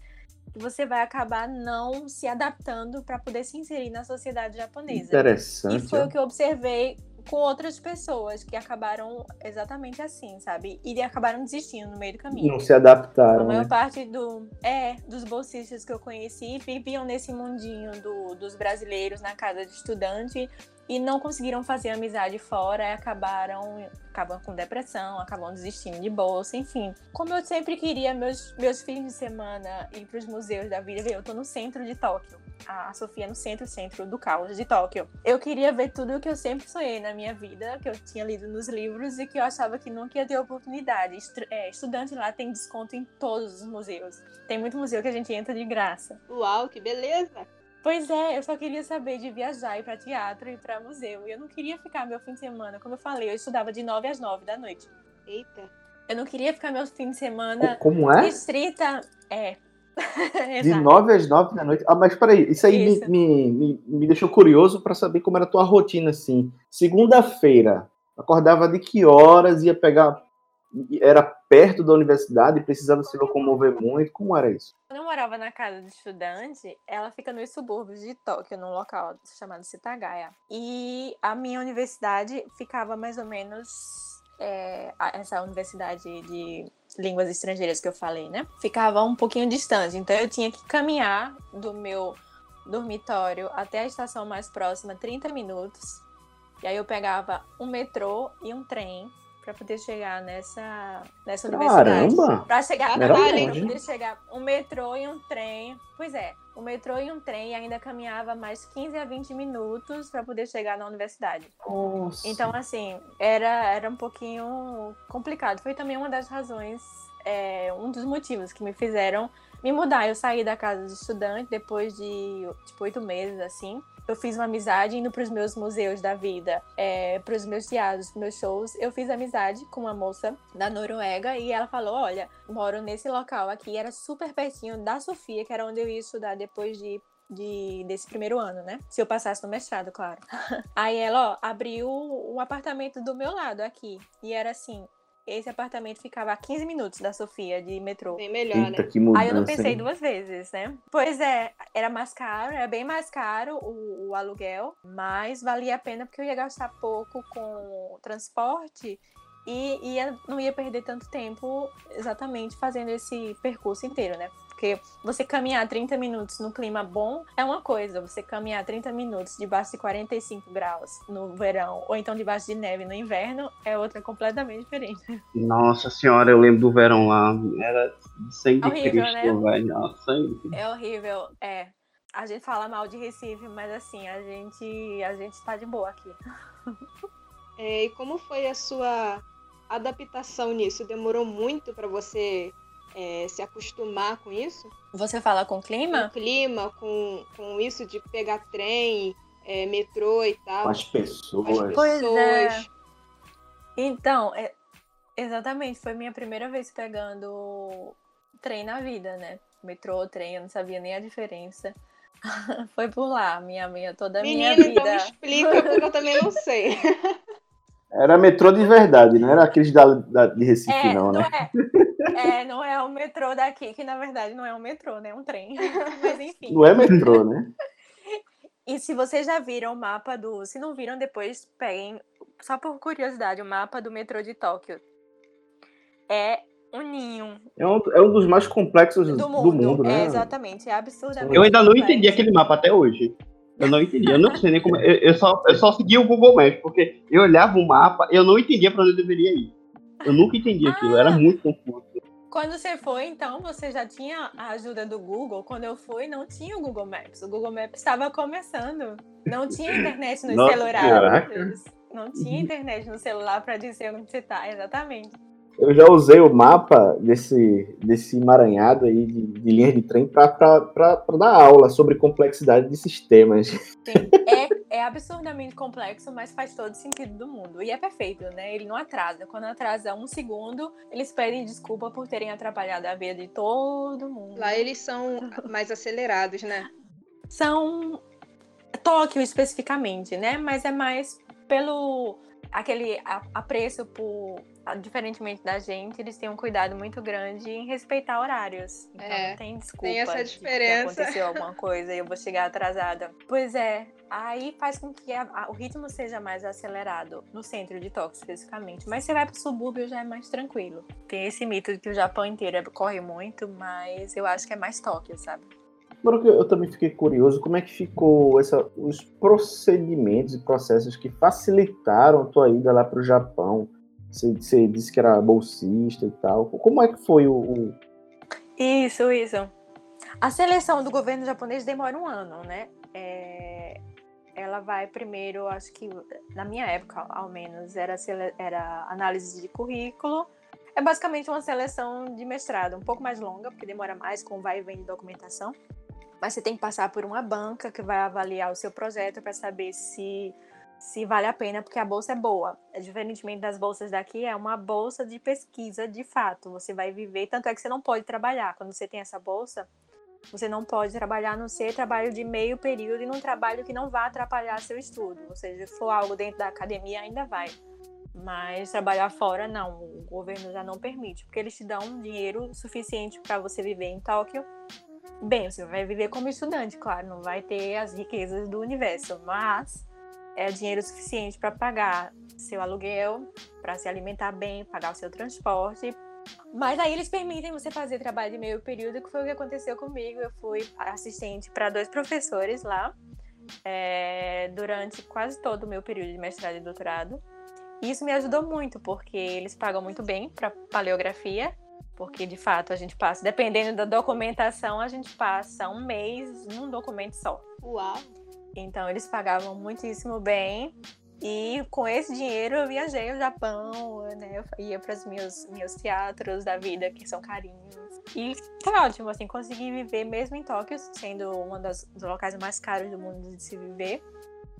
que você vai acabar não se adaptando para poder se inserir na sociedade japonesa. Interessante. E foi o que eu observei com outras pessoas que acabaram exatamente assim, sabe? E acabaram desistindo no meio do caminho. Não se adaptaram. A maior né? parte do, é, dos bolsistas que eu conheci viviam nesse mundinho do, dos brasileiros na casa de estudante e não conseguiram fazer amizade fora e acabaram acabam com depressão, acabam desistindo de bolsa, enfim. Como eu sempre queria meus, meus fins de semana ir para os museus da vida, eu tô no centro de Tóquio. A Sofia no centro, centro do caos de Tóquio. Eu queria ver tudo o que eu sempre sonhei na minha vida, que eu tinha lido nos livros e que eu achava que nunca ia ter oportunidade. É, estudante lá tem desconto em todos os museus. Tem muito museu que a gente entra de graça. Uau, que beleza! Pois é, eu só queria saber de viajar, ir para teatro e para museu. E eu não queria ficar meu fim de semana, como eu falei, eu estudava de 9 às 9 da noite. Eita. Eu não queria ficar meu fim de semana como é? restrita. É. de 9 às 9 da noite. Ah, mas peraí, isso aí isso. Me, me, me deixou curioso para saber como era a tua rotina, assim. Segunda-feira, acordava de que horas, ia pegar era perto da universidade, precisava se locomover muito. Como era isso? Quando eu morava na casa de estudante, ela fica nos subúrbios de Tóquio, num local chamado Sitagaya. E a minha universidade ficava mais ou menos. É, essa universidade de línguas estrangeiras que eu falei, né? Ficava um pouquinho distante. Então eu tinha que caminhar do meu dormitório até a estação mais próxima 30 minutos. E aí eu pegava um metrô e um trem para poder chegar nessa, nessa universidade. Para chegar para poder chegar um metrô e um trem. Pois é, um metrô e um trem ainda caminhava mais 15 a 20 minutos para poder chegar na universidade. Nossa. Então, assim, era, era um pouquinho complicado. Foi também uma das razões, é, um dos motivos que me fizeram me mudar. Eu saí da casa de estudante depois de, tipo, oito meses, assim eu fiz uma amizade indo para os meus museus da vida, é, para os meus teatros, meus shows. Eu fiz amizade com uma moça da Noruega e ela falou: Olha, moro nesse local aqui, era super pertinho da Sofia, que era onde eu ia estudar depois de de, desse primeiro ano, né? Se eu passasse no mestrado, claro. Aí ela, ó, abriu um apartamento do meu lado aqui. E era assim, esse apartamento ficava a 15 minutos da Sofia de metrô. Bem melhor, Eita, né? que mudança. Aí eu não pensei hein? duas vezes, né? Pois é, era mais caro, era bem mais caro o, o aluguel, mas valia a pena porque eu ia gastar pouco com o transporte e ia, não ia perder tanto tempo exatamente fazendo esse percurso inteiro, né? Porque você caminhar 30 minutos no clima bom é uma coisa, você caminhar 30 minutos debaixo de 45 graus no verão, ou então debaixo de neve no inverno, é outra completamente diferente. Nossa senhora, eu lembro do verão lá. Era de sangue Horrível, de né? Cristo, velho. Nossa. É horrível, é. A gente fala mal de Recife, mas assim, a gente, a gente tá de boa aqui. É, e como foi a sua adaptação nisso? Demorou muito para você é, se acostumar com isso? Você fala com Com clima? o clima, com, com isso de pegar trem, é, metrô e tal. Com as com as pessoas. Pois é. pessoas. Então, é- exatamente, foi minha primeira vez pegando trem na vida, né? Metrô, trem, eu não sabia nem a diferença. foi por lá, minha, minha, toda a minha Menina, então me vida. explica, porque eu também não sei. Era metrô de verdade, não era aqueles da, da- de Recife, É, não, não né? é. É, não é o metrô daqui, que na verdade não é um metrô, né? É um trem. Mas enfim. Não é metrô, né? E se vocês já viram o mapa do. Se não viram, depois peguem, só por curiosidade, o mapa do metrô de Tóquio. É um ninho É um, é um dos mais complexos do do mundo. mundo, né? É, exatamente. É absurdamente. Eu ainda não complexo. entendi aquele mapa até hoje. Eu não entendi. Eu não sei nem como. Eu, eu só, eu só segui o Google Maps, porque eu olhava o mapa eu não entendia pra onde eu deveria ir. Eu nunca entendi aquilo, era muito confuso. Quando você foi, então, você já tinha a ajuda do Google. Quando eu fui, não tinha o Google Maps. O Google Maps estava começando. Não tinha internet Nossa, celulares. caraca. Não tinha internet no celular para dizer onde você tá, exatamente. Eu já usei o mapa desse, desse emaranhado aí de, de linhas de trem para dar aula sobre complexidade de sistemas. Sim, é, é absurdamente complexo, mas faz todo sentido do mundo. E é perfeito, né? Ele não atrasa. Quando atrasa um segundo, eles pedem desculpa por terem atrapalhado a vida de todo mundo. Lá eles são mais acelerados, né? São Tóquio especificamente, né? Mas é mais pelo aquele apreço por diferentemente da gente, eles têm um cuidado muito grande em respeitar horários. Então É, não tem desculpa. tem essa de que diferença. aconteceu alguma coisa e eu vou chegar atrasada. Pois é, aí faz com que a- a- o ritmo seja mais acelerado no centro de Tóquio especificamente. Mas você vai pro subúrbio já é mais tranquilo. Tem esse mito de que o Japão inteiro é- corre muito, mas eu acho que é mais Tóquio, sabe? Agora que eu também fiquei curioso, como é que ficou essa, os procedimentos e processos que facilitaram a tua ida lá para o Japão? Você, você disse que era bolsista e tal. Como é que foi o, o- Isso, isso. A seleção do governo japonês demora um ano, né? É, Ela vai primeiro, acho que na minha época, ao menos, era, sele- era análise de currículo. É basicamente uma seleção de mestrado, um pouco mais longa, porque demora mais com vai e vem de documentação. Mas você tem que passar por uma banca que vai avaliar o seu projeto para saber se se vale a pena, porque a bolsa é boa. Diferentemente das bolsas daqui, é uma bolsa de pesquisa de fato. Você vai viver, tanto é que você não pode trabalhar. Quando você tem essa bolsa, você não pode trabalhar a não ser trabalho de meio período e num trabalho que não vá atrapalhar seu estudo. Ou seja, se for algo dentro da academia, ainda vai. Mas trabalhar fora, não. O governo já não permite, porque eles te dão dinheiro suficiente para você viver em Tóquio. Bem, você vai viver como estudante, claro, não vai ter as riquezas do universo, mas é dinheiro suficiente para pagar seu aluguel, para se alimentar bem, pagar o seu transporte. Mas aí eles permitem você fazer trabalho de meio período, que foi o que aconteceu comigo. Eu fui assistente para dois professores lá é, durante quase todo o meu período de mestrado e doutorado. E isso me ajudou muito, porque eles pagam muito bem para paleografia, porque de fato a gente passa, dependendo da documentação, a gente passa um mês num documento só. Uau! Então eles pagavam muitíssimo bem. E com esse dinheiro eu viajei ao Japão, né? Eu ia para os meus, meus teatros da vida, que são carinhos. E foi ótimo, assim, consegui viver mesmo em Tóquio, sendo um dos locais mais caros do mundo de se viver.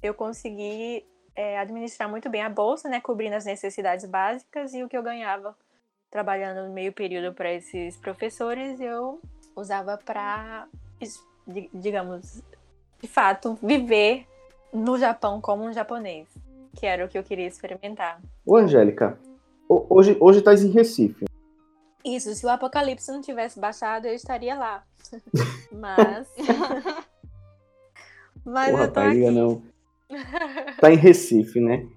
Eu consegui é, administrar muito bem a bolsa, né? Cobrindo as necessidades básicas e o que eu ganhava trabalhando no meio período para esses professores, eu usava para, digamos, de fato, viver no Japão como um japonês, que era o que eu queria experimentar. Ô, Angélica, hoje, hoje estás em Recife. Isso, se o Apocalipse não tivesse baixado, eu estaria lá. Mas. Mas Porra, eu tô aqui. Não. Tá em Recife, né?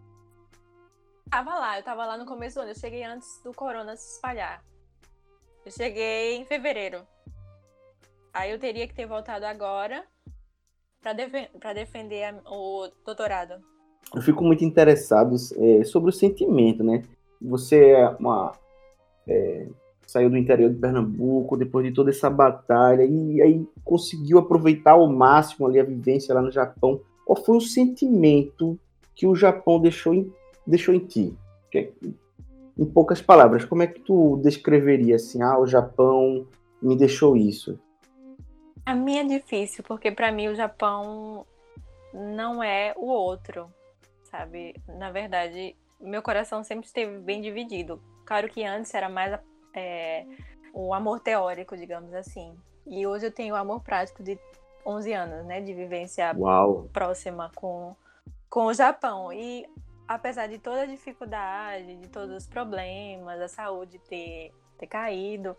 Tava lá, eu tava lá no começo do ano. Eu cheguei antes do corona se espalhar. Eu cheguei em fevereiro. Aí eu teria que ter voltado agora para def defender a, o doutorado. Eu fico muito interessado é, sobre o sentimento, né? Você é uma. É, saiu do interior de Pernambuco depois de toda essa batalha e aí conseguiu aproveitar ao máximo ali a vivência lá no Japão. Qual foi o sentimento que o Japão deixou em, deixou em ti? Que, em poucas palavras, como é que tu descreveria assim, ah, o Japão me deixou isso? A minha é difícil, porque para mim o Japão não é o outro, sabe? Na verdade, meu coração sempre esteve bem dividido. Claro que antes era mais é, o amor teórico, digamos assim. E hoje eu tenho o amor prático de 11 anos, né? De vivência Uau. próxima com, com o Japão. E apesar de toda a dificuldade, de todos os problemas, a saúde ter, ter caído,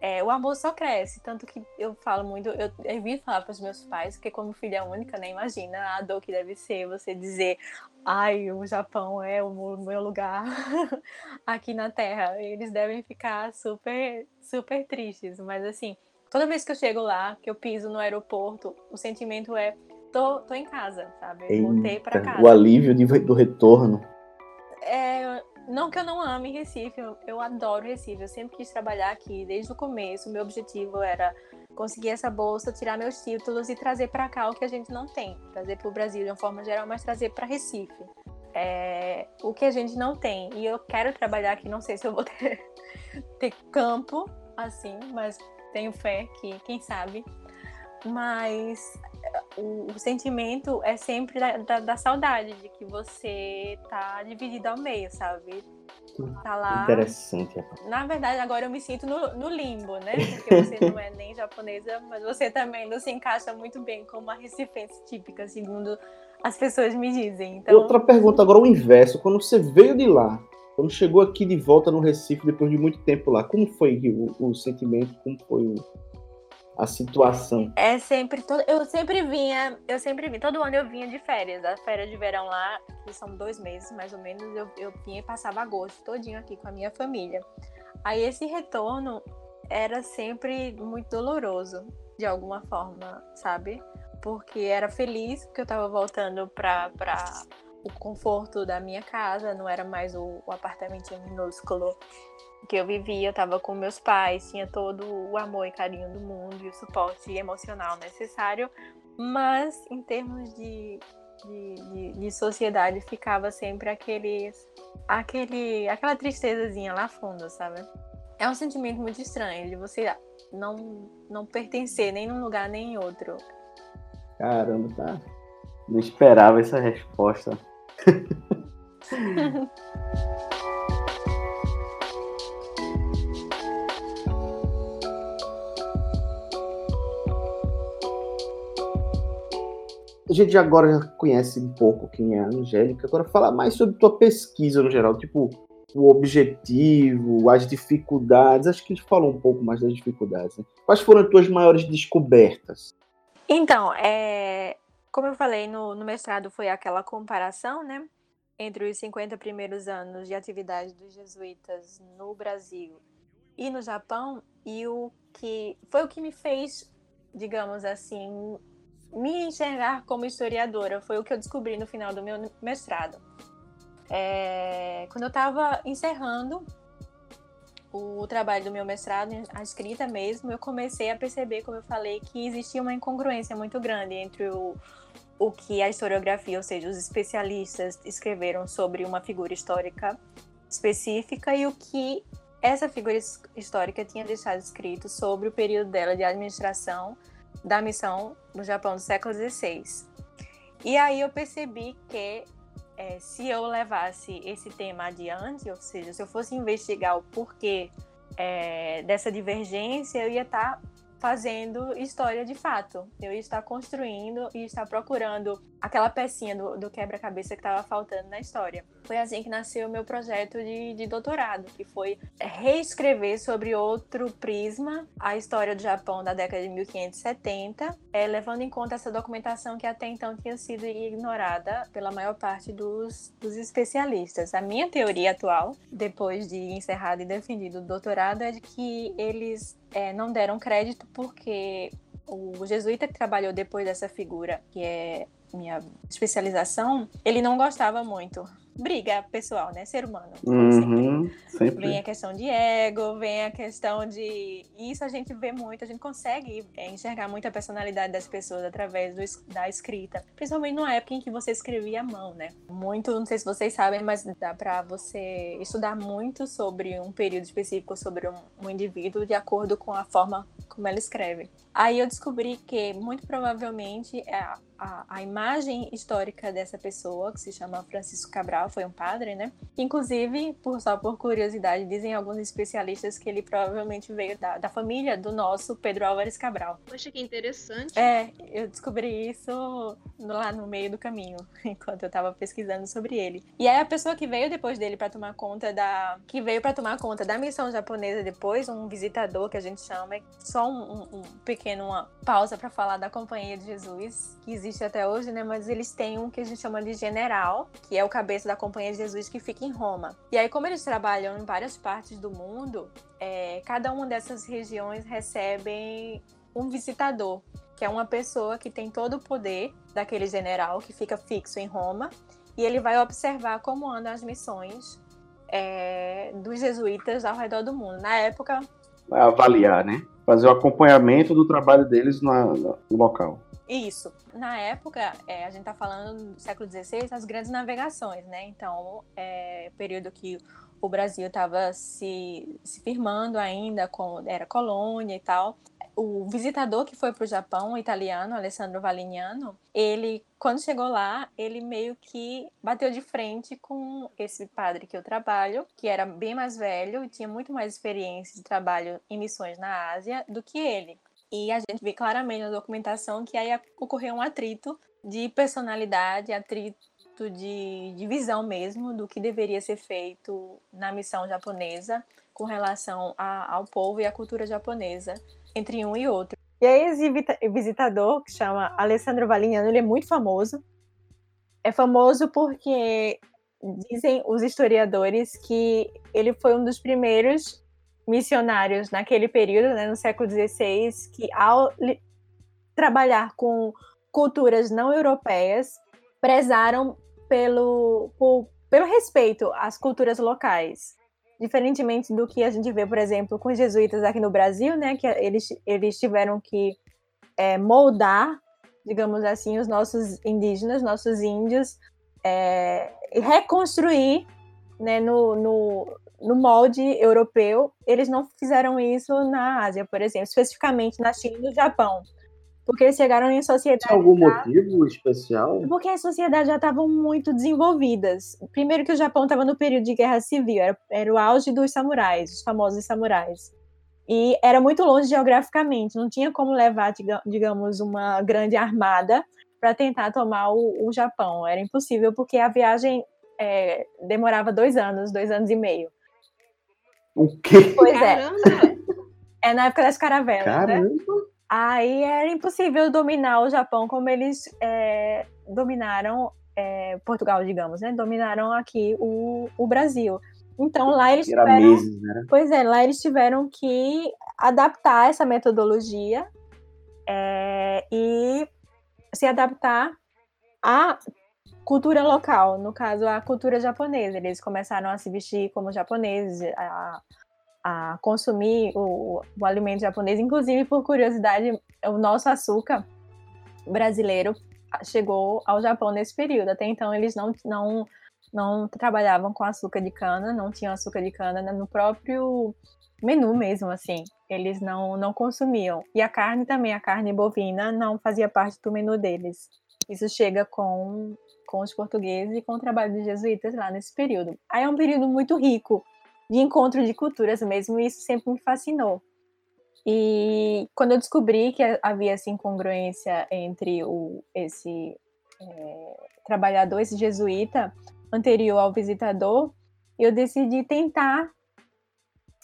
é, o amor só cresce. Tanto que eu falo muito, eu evito falar para os meus pais, porque como filha única, né? Imagina a dor que deve ser você dizer, ai, o Japão é o meu lugar aqui na Terra. Eles devem ficar super, super tristes. Mas assim, toda vez que eu chego lá, que eu piso no aeroporto, o sentimento é tô, tô em casa, sabe? Eita, Voltei para casa. O alívio de, do retorno. É, não que eu não ame Recife, eu, eu adoro Recife. Eu sempre quis trabalhar aqui desde o começo. Meu objetivo era conseguir essa bolsa, tirar meus títulos e trazer para cá o que a gente não tem. Trazer para o Brasil de uma forma geral, mas trazer para Recife. É, o que a gente não tem. E eu quero trabalhar aqui, não sei se eu vou ter, ter campo assim, mas tenho fé que, quem sabe. Mas o, o sentimento é sempre da, da, da, saudade, de que você tá dividido ao meio, sabe? Tá lá. Interessante. Na verdade, agora eu me sinto no, no limbo, né? Porque você não é nem japonesa, mas você também não se encaixa muito bem como uma recifense típica, segundo as pessoas me dizem. Então... Outra pergunta, agora o inverso. Quando você veio de lá, quando chegou aqui de volta no Recife, depois de muito tempo lá, como foi o, o sentimento? Como foi o, a situação. É sempre todo, eu sempre vinha, eu sempre vim, todo ano eu vinha de férias, a férias de verão lá, que são dois meses mais ou menos, eu, eu vinha e passava agosto todinho aqui com a minha família. Aí esse retorno era sempre muito doloroso, de alguma forma, sabe? Porque era feliz porque eu tava voltando pra, pra o conforto da minha casa, não era mais o, o minúsculo que eu vivia, eu estava com meus pais, tinha todo o amor e carinho do mundo e o suporte emocional necessário, mas em termos de, de, de, de sociedade ficava sempre aquele, aquele, aquela tristezazinha lá fundo, sabe? É um sentimento muito estranho de você não, não pertencer nem num lugar nem em outro. Caramba, tá? Não esperava essa resposta. A gente agora já conhece um pouco quem é a Angélica, agora fala mais sobre tua pesquisa no geral, tipo, o objetivo, as dificuldades, acho que a gente falou um pouco mais das dificuldades, né? Quais foram as tuas maiores descobertas? Então, é, como eu falei, no, no mestrado foi aquela comparação, né, entre os 50 primeiros anos de atividade dos jesuítas no Brasil e no Japão, e o que foi o que me fez, digamos assim, me enxergar como historiadora. Foi o que eu descobri no final do meu mestrado. É, quando eu estava encerrando o trabalho do meu mestrado, a escrita mesmo, eu comecei a perceber, como eu falei, que existia uma incongruência muito grande entre o, o que a historiografia, ou seja, os especialistas escreveram sobre uma figura histórica específica e o que essa figura histórica tinha deixado escrito sobre o período dela de administração da missão no Japão do século XVI. E aí eu percebi que é, se eu levasse esse tema adiante, ou seja, se eu fosse investigar o porquê é, dessa divergência, eu ia estar tá fazendo história de fato. Eu ia estar construindo e estar procurando aquela pecinha do, do quebra-cabeça que estava faltando na história. Foi assim que nasceu o meu projeto de, de doutorado, que foi reescrever sobre outro prisma a história do Japão da década de 1570, é, levando em conta essa documentação que até então tinha sido ignorada pela maior parte dos, dos especialistas. A minha teoria atual, depois de encerrado e defendido o doutorado, é de que eles é, não deram crédito porque o jesuíta que trabalhou depois dessa figura, que é minha especialização, ele não gostava muito briga pessoal, né? Ser humano. Uhum, sempre. sempre. Vem a questão de ego, vem a questão de. Isso a gente vê muito, a gente consegue é, enxergar muito a personalidade das pessoas através do, da escrita. Principalmente numa época em que você escrevia à mão, né? Muito, não sei se vocês sabem, mas dá pra você estudar muito sobre um período específico, sobre um, um indivíduo, de acordo com a forma como ela escreve. Aí eu descobri que, muito provavelmente, a, a, a, imagem histórica dessa pessoa, que se chama Francisco Cabral, foi um padre, né? Inclusive, por, só por curiosidade, dizem alguns especialistas que ele provavelmente veio da, da família do nosso Pedro Álvares Cabral. Poxa, que interessante. É, eu descobri isso lá no meio do caminho, enquanto eu estava pesquisando sobre ele. E aí a pessoa que veio depois dele para tomar conta da... que veio para tomar conta da missão japonesa depois, um visitador que a gente chama, é só um, um, um pequeno uma pausa para falar da Companhia de Jesus, que existe até hoje, né? Mas eles têm um que a gente chama de general, que é o cabeça da Companhia de Jesus que fica em Roma. E aí, como eles trabalham em várias partes do mundo, é, cada uma dessas regiões recebem um visitador, que é uma pessoa que tem todo o poder daquele general que fica fixo em Roma, e ele vai observar como andam as missões é, dos jesuítas ao redor do mundo. Na época. Vai avaliar, né? fazer o acompanhamento do trabalho deles na, no local. Isso. Na época, é, a gente está falando do século XVI, as grandes navegações, né? Então, é período que o Brasil estava se, se firmando ainda, com, era colônia e tal o visitador que foi para o Japão, o italiano, Alessandro Valignano, ele, quando chegou lá, ele meio que bateu de frente com esse padre que eu trabalho, que era bem mais velho e tinha muito mais experiência de trabalho em missões na Ásia do que ele. E a gente vê claramente na documentação que aí ocorreu um atrito de personalidade, atrito de, de visão mesmo do que deveria ser feito na missão japonesa com relação a, ao povo e à cultura japonesa entre um e outro. E aí esse visitador, que chama Alessandro Valignano, ele é muito famoso. É famoso porque dizem os historiadores que ele foi um dos primeiros missionários naquele período, né, no século XVI, que ao trabalhar com culturas não europeias, prezaram pelo, por, pelo respeito às culturas locais diferentemente do que a gente vê, por exemplo, com os jesuítas aqui no Brasil, né, que eles, eles tiveram que é, moldar, digamos assim, os nossos indígenas, nossos índios, é, reconstruir né, no, no, no molde europeu. Eles não fizeram isso na Ásia, por exemplo, especificamente na China e no Japão. Porque eles chegaram em sociedades. Tem algum já... motivo especial? Porque as sociedades já estavam muito desenvolvidas. Primeiro que o Japão estava no período de guerra civil, era, era o auge dos samurais, os famosos samurais. E era muito longe geograficamente, não tinha como levar, digamos, uma grande armada para tentar tomar o, o, Japão. Era impossível, porque a viagem é, demorava dois anos, dois anos e meio. O quê? Pois é. É na época das caravelas, né? Caramba. né? Aí era impossível dominar o Japão como eles é, dominaram é, Portugal, digamos, né? Dominaram aqui o, o Brasil. Então lá eles tiveram, meses, né? pois é, lá eles tiveram que adaptar essa metodologia é, e se adaptar à cultura local, no caso a cultura japonesa. Eles começaram a se vestir como japoneses, a, a consumir o, o, alimento japonês. Inclusive, por curiosidade, o nosso açúcar brasileiro chegou ao Japão nesse período. Até então, eles não, não, não trabalhavam com açúcar de cana, não tinham açúcar de cana no próprio menu mesmo, assim. Eles não, não consumiam. E a carne também, a carne bovina, não fazia parte do menu deles. Isso chega com, com os portugueses e com o trabalho dos jesuítas lá nesse período. Aí é um período muito rico de encontro de culturas mesmo, e isso sempre me fascinou. E quando eu descobri que havia essa incongruência entre o, esse é, trabalhador, esse jesuíta, anterior ao visitador, eu decidi tentar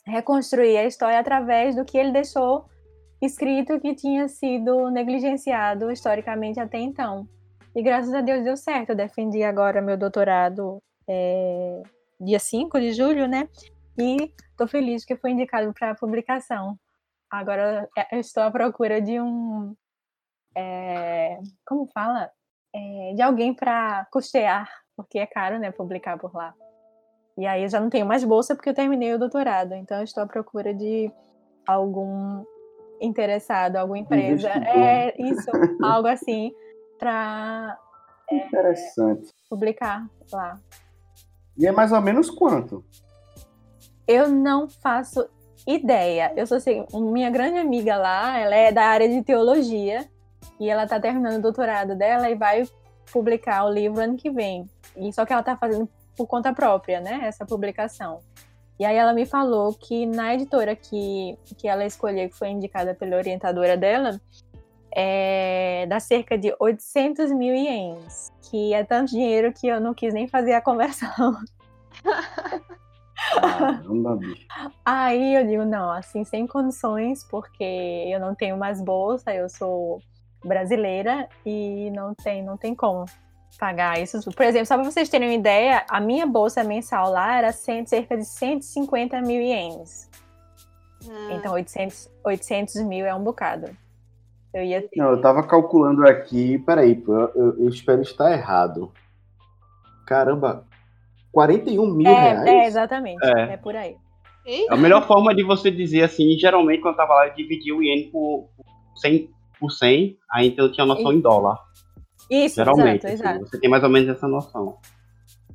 reconstruir a história através do que ele deixou escrito que tinha sido negligenciado historicamente até então. E graças a Deus deu certo. Eu defendi agora meu doutorado é, dia 5 de julho, né? E estou feliz que foi indicado para publicação. Agora eu estou à procura de um. É, como fala? É, de alguém para custear, porque é caro, né? Publicar por lá. E aí eu já não tenho mais bolsa porque eu terminei o doutorado. Então eu estou à procura de algum interessado, alguma empresa. É isso, algo assim, para é, Interessante. publicar lá. E é mais ou menos quanto? Eu não faço ideia. Eu sou assim, minha grande amiga lá, ela é da área de teologia e ela está terminando o doutorado dela e vai publicar o livro ano que vem. E só que ela está fazendo por conta própria, né, essa publicação. E aí ela me falou que na editora que, que ela escolheu, que foi indicada pela orientadora dela, é, dá cerca de 800 mil ienes, que é tanto dinheiro que eu não quis nem fazer a conversão. Caramba, bicho. Aí eu digo, não, assim, sem condições, porque eu não tenho mais bolsa, eu sou brasileira e não tem, não tem como pagar isso. Por exemplo, só para vocês terem uma ideia, a minha bolsa mensal lá era cerca de 150 mil ienes. Hum. Então, 800, 800 mil é um bocado. Eu ia ter... Não, eu tava calculando aqui. Peraí, eu, eu, eu espero estar errado. Caramba, 41 mil é, reais? É, exatamente. É. é por aí. A melhor forma de você dizer assim, geralmente quando eu tava lá, eu dividia o iene por 100, por 100, aí então eu tinha noção em dólar. Isso, Geralmente, exato, assim, exato. Você tem mais ou menos essa noção.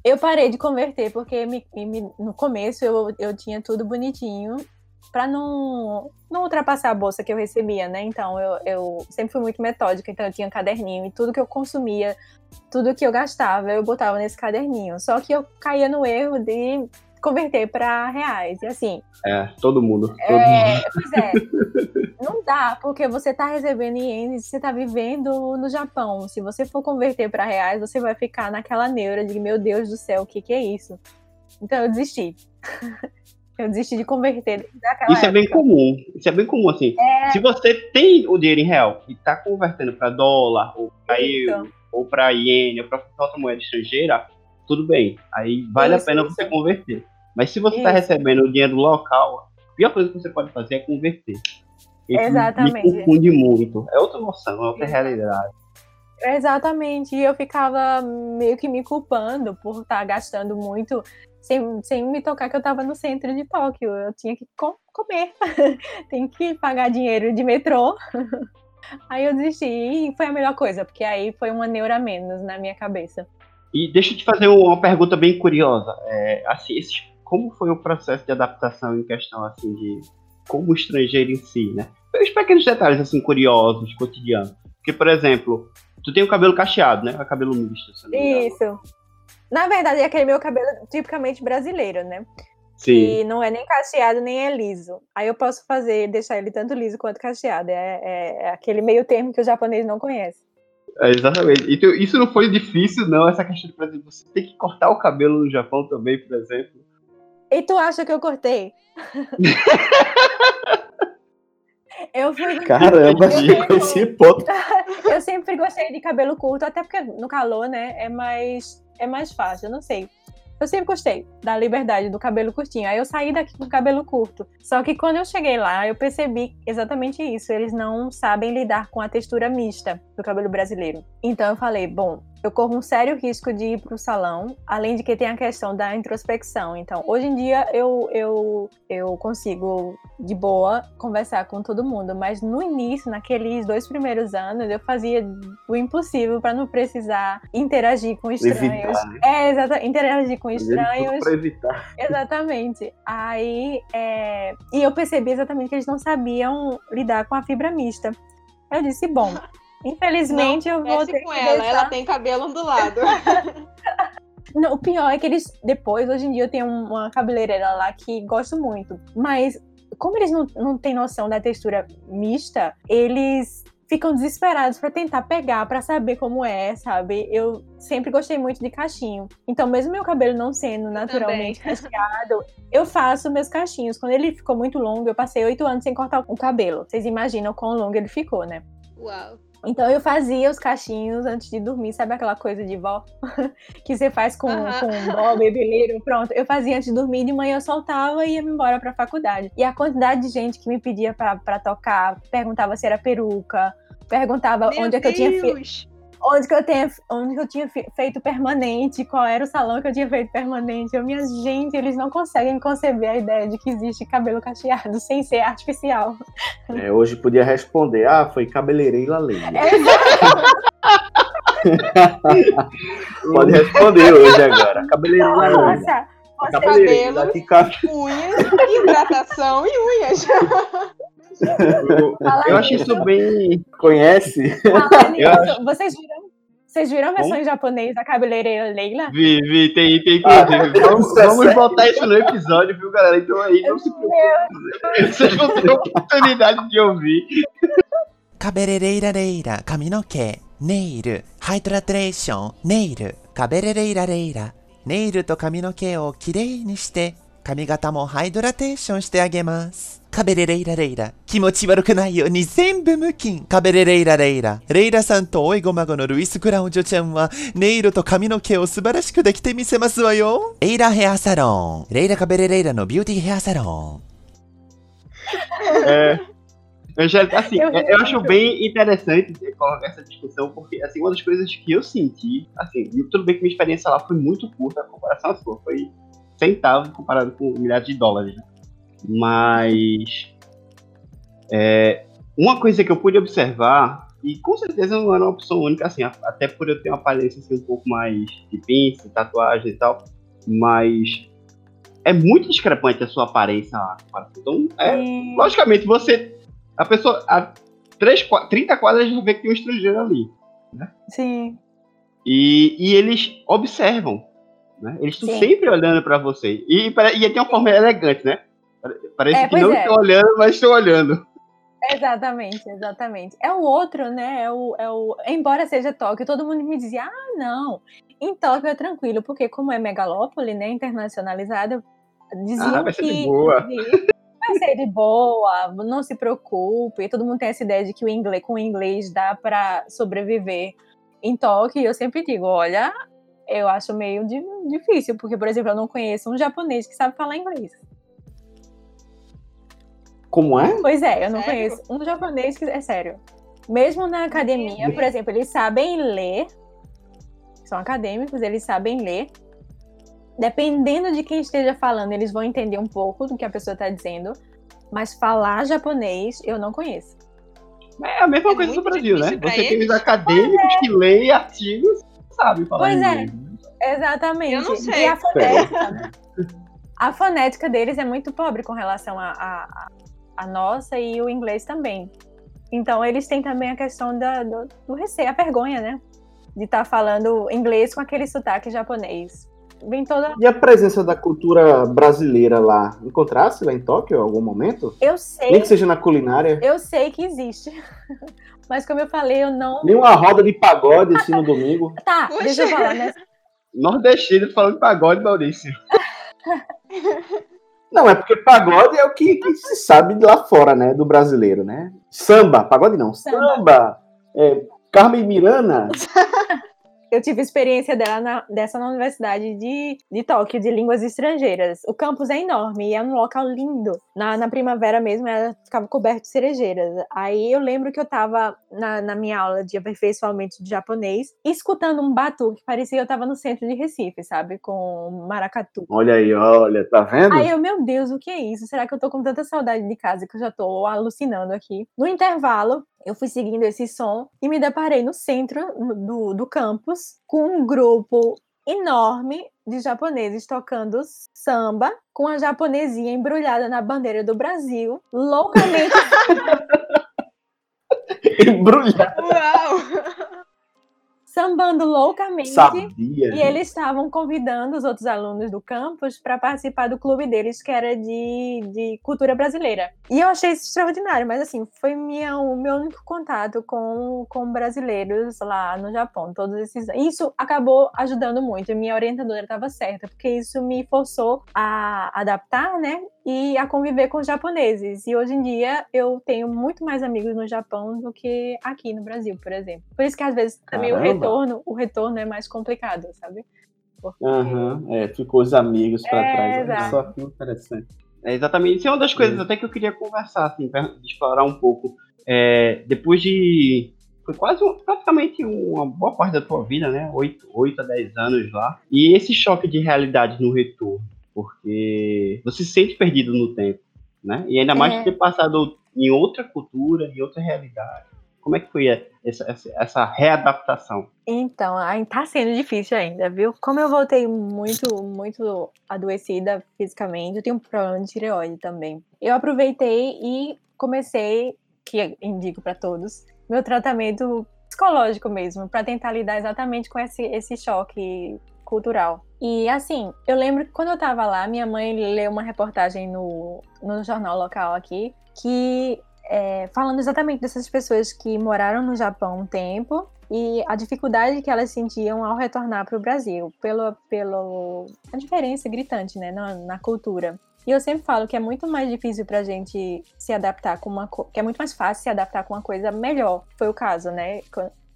Eu parei de converter porque me, me, no começo eu, eu tinha tudo bonitinho para não, não ultrapassar a bolsa que eu recebia, né? Então eu, eu sempre fui muito metódica, então eu tinha um caderninho e tudo que eu consumia, tudo que eu gastava, eu botava nesse caderninho. Só que eu caía no erro de converter para reais. E assim. É, todo mundo. É, todo mundo. Pois é. não dá, porque você está recebendo ienes, você está vivendo no Japão. Se você for converter para reais, você vai ficar naquela neura de meu Deus do céu, o que, que é isso? Então eu desisti. eu desisti de converter Isso época. é bem comum. Isso é bem comum, assim. É... Se você tem o dinheiro em real e está convertendo para dólar, ou para euro, ou para iene, ou para outra moeda estrangeira, tudo bem. Aí vale isso, a pena isso. você converter. Mas se você está recebendo o dinheiro local, a pior coisa que você pode fazer é converter. Isso Exatamente. Me confunde muito. É outra noção, é outra realidade. Exatamente. E eu ficava meio que me culpando por estar tá gastando muito sem, sem me tocar que eu estava no centro de Tóquio. Eu tinha que com comer. Tem que pagar dinheiro de metrô. aí eu desisti e foi a melhor coisa, porque aí foi uma neura menos na minha cabeça. E deixa eu te fazer uma pergunta bem curiosa. É, assim, como foi o processo de adaptação em questão assim de como estrangeiro em si, né? Os pequenos detalhes assim curiosos, cotidianos. Porque, por exemplo, tu tem o cabelo cacheado, né? O cabelo misto. Isso. Na verdade, é aquele meu cabelo tipicamente brasileiro, né? Sim. E não é nem cacheado, nem é liso. Aí eu posso fazer, deixar ele tanto liso quanto cacheado. É, é, é aquele meio termo que o japonês não conhece. É, exatamente. Então, isso não foi difícil, não, essa questão de, por exemplo, você tem que cortar o cabelo no Japão também, por exemplo. E tu acha que eu cortei? eu fui. Caramba, com esse ponto. eu sempre gostei de cabelo curto, até porque no calor, né, é mais, é mais fácil, eu não sei. Eu sempre gostei da liberdade do cabelo curtinho. Aí eu saí daqui com cabelo curto. Só que quando eu cheguei lá, eu percebi exatamente isso. Eles não sabem lidar com a textura mista do cabelo brasileiro. Então eu falei, bom, eu corro um sério risco de ir para o salão, além de que tem a questão da introspecção. Então, hoje em dia eu, eu, eu consigo de boa conversar com todo mundo, mas no início, naqueles dois primeiros anos, eu fazia o impossível para não precisar interagir com estranhos. Evitar, né? É, exatamente, interagir com estranhos. Para evitar. Exatamente. Aí, é... e eu percebi exatamente que eles não sabiam lidar com a fibra mista. Eu disse, bom, Infelizmente não, eu vou ter com que ela, deixar... ela tem cabelo ondulado. Não, o pior é que eles, depois, hoje em dia, eu tenho uma cabeleireira lá que gosto muito. Mas como eles não, não têm noção da textura mista, eles ficam desesperados para tentar pegar, para saber como é, sabe? Eu sempre gostei muito de cachinho. Então, mesmo meu cabelo não sendo naturalmente cacheado, eu faço meus cachinhos. Quando ele ficou muito longo, eu passei oito anos sem cortar o cabelo. Vocês imaginam quão longo ele ficou, né? Uau. Então eu fazia os cachinhos antes de dormir, sabe aquela coisa de vó que você faz com, uhum. com vó, bebeleiro, pronto. Eu fazia antes de dormir, de manhã eu soltava e ia me embora pra faculdade. E a quantidade de gente que me pedia pra, pra tocar, perguntava se era peruca, perguntava Meu onde é que Deus. eu tinha feito onde que eu tenha, onde que eu tinha feito permanente, qual era o salão que eu tinha feito permanente. Eu, minha gente, eles não conseguem conceber a ideia de que existe cabelo cacheado sem ser artificial. É, hoje podia responder, ah, foi cabeleireira Leila. Pode responder hoje agora. Cabeleireira. Nossa, cabelo. Unhas, hidratação e unhas. Eu, Fala eu acho nisso. isso bem. conhece? Fala nisso. Eu Vocês viram? Vocês viram a versão em japonês da cabeleireira Leila? Vi, vi, tem, tem Ah, inclusive. vamos, isso é vamos sério? botar isso no episódio, viu, galera? Então aí não se preocupe. Vocês vão ter a oportunidade de ouvir. カベレレイラレイラ髪の毛ネイルハイドラトレーションネイルカベレレイラレイラネイルと髪の毛をきれいにして髪型もハイドラテーションしてあげます カベレレイラレイラ気持ち悪くないように全部無菌カベレレイラレイラレイラさんとおいごまごのルイス・クラウンジョちゃんはネイルと髪の毛を素晴らしくできてみせますわよレイラヘアサロンレイラカベレレイラのビューティーヘアサロン É, Angélica, assim, Eu- é, eu acho bem interessante ter- colocar essa discussão, porque, assim, uma das coisas que eu senti, assim, tudo bem que minha experiência lá foi muito curta, a comparação à sua, foi centavo comparado com milhares de dólares, né? Mas, é, uma coisa que eu pude observar, e com certeza não era uma opção única, assim, até por eu ter uma aparência, assim, um pouco mais de pinça, tatuagem e tal, mas é muito discrepante a sua aparência lá. Então, é, E- Logicamente, você. A pessoa. A 3, 30 quadras já vê que tem um estrangeiro ali. Sim. E, e eles observam. Né? Eles estão sempre olhando pra você. E, e tem uma forma elegante, né? Pare- Parece É, que não é. estão olhando, mas estão olhando. Exatamente, exatamente. É o outro, né? É o, é o... Embora seja Tóquio, todo mundo me dizia, ah, não, em Tóquio é tranquilo, porque como é megalópole, né, internacionalizada, diziam Ah, vai ser de que boa. vai ser de boa, não se preocupe. Todo mundo tem essa ideia de que o inglês, com o inglês dá para sobreviver em Tóquio. E eu sempre digo, olha, eu acho meio di- difícil, porque, por exemplo, eu não conheço um japonês que sabe falar inglês. Como é? Pois é, eu não Sério? conheço um japonês que. É sério. Mesmo na academia, por exemplo, eles sabem ler. São acadêmicos, eles sabem ler. Dependendo de quem esteja falando, eles vão entender um pouco do que a pessoa está dizendo. Mas falar japonês, eu não conheço. É a mesma É coisa muito Brasil, né? Você tem os acadêmicos que leem artigos e sabem falar Pois é. inglês. Exatamente. Eu não E sei. a fonética. a fonética deles é muito pobre com relação a, a, a nossa e o inglês também. Então, eles têm também a questão da, do, do receio, a vergonha, né? De estar falando inglês com aquele sotaque japonês. Vem toda. E a presença da cultura brasileira lá? Encontrasse lá em Tóquio em algum momento? Eu sei, Nem que seja na culinária? eu sei que existe. Mas como eu falei, eu não. Nem uma roda de pagode assim no domingo? Tá, Poxa. deixa eu falar, né? Nordestino falando de pagode, Maurício. Não, é porque pagode é o que, que se sabe de lá fora, né? Do brasileiro, né? Samba, pagode não, Samba. samba. É, Carmen Miranda, Eu tive experiência dela na- dessa na Universidade de, de Tóquio, de línguas estrangeiras. O campus é enorme e é um local lindo. Na, na primavera mesmo, ela ficava coberta de cerejeiras. Aí eu lembro que eu tava na, na minha aula de aperfeiçoamento de japonês, escutando um batuque, parecia que eu tava no centro de Recife, sabe? Com maracatu. olha aí, olha, tá vendo? Aí eu, meu Deus, o que é isso? Será que eu tô com tanta saudade de casa que eu já tô alucinando aqui? No intervalo, eu fui seguindo esse som e me deparei no centro do, do campus com um grupo enorme de japoneses tocando samba com a japonesinha embrulhada na bandeira do Brasil, loucamente Embrulhar. Uau! Sambando loucamente. Sabia. E eles estavam convidando os outros alunos do campus para participar do clube deles, que era de, de cultura brasileira. E eu achei isso extraordinário, mas assim, foi minha, o meu único contato com, com brasileiros lá no Japão. Todos esses. Isso acabou ajudando muito. Minha orientadora estava certa, porque isso me forçou a adaptar, né? e a conviver com os japoneses. E hoje em dia eu tenho muito mais amigos no Japão do que aqui no Brasil, por exemplo. Por isso que às vezes também o retorno, o retorno é mais complicado, sabe? Porque... Uhum, é, ficou os amigos para É, trás. Olha exato. só que interessante. É, exatamente. Isso é uma das coisas até que eu queria conversar, assim, pra explorar um pouco. É, depois de. Foi quase um- praticamente uma boa parte da tua vida, né? 8, 8 a 10 anos lá. E esse choque de realidade no retorno, porque você se sente perdido no tempo, né? E ainda mais É. ter passado em outra cultura, em outra realidade. Como é que foi essa, essa, readaptação? Então, tá sendo difícil ainda, viu? Como eu voltei muito, muito adoecida fisicamente, eu tenho um problema de tireoide também. Eu aproveitei e comecei, que indico para todos, meu tratamento psicológico mesmo, para tentar lidar exatamente com esse, esse choque cultural. E assim, eu lembro que quando eu tava lá, minha mãe leu uma reportagem no, no jornal local aqui, que é, falando exatamente dessas pessoas que moraram no Japão um tempo e a dificuldade que elas sentiam ao retornar para o Brasil, pelo, pelo a diferença gritante, né, na, na cultura. E eu sempre falo que é muito mais difícil para a gente se adaptar com uma que é muito mais fácil se adaptar com uma coisa melhor. Foi o caso, né?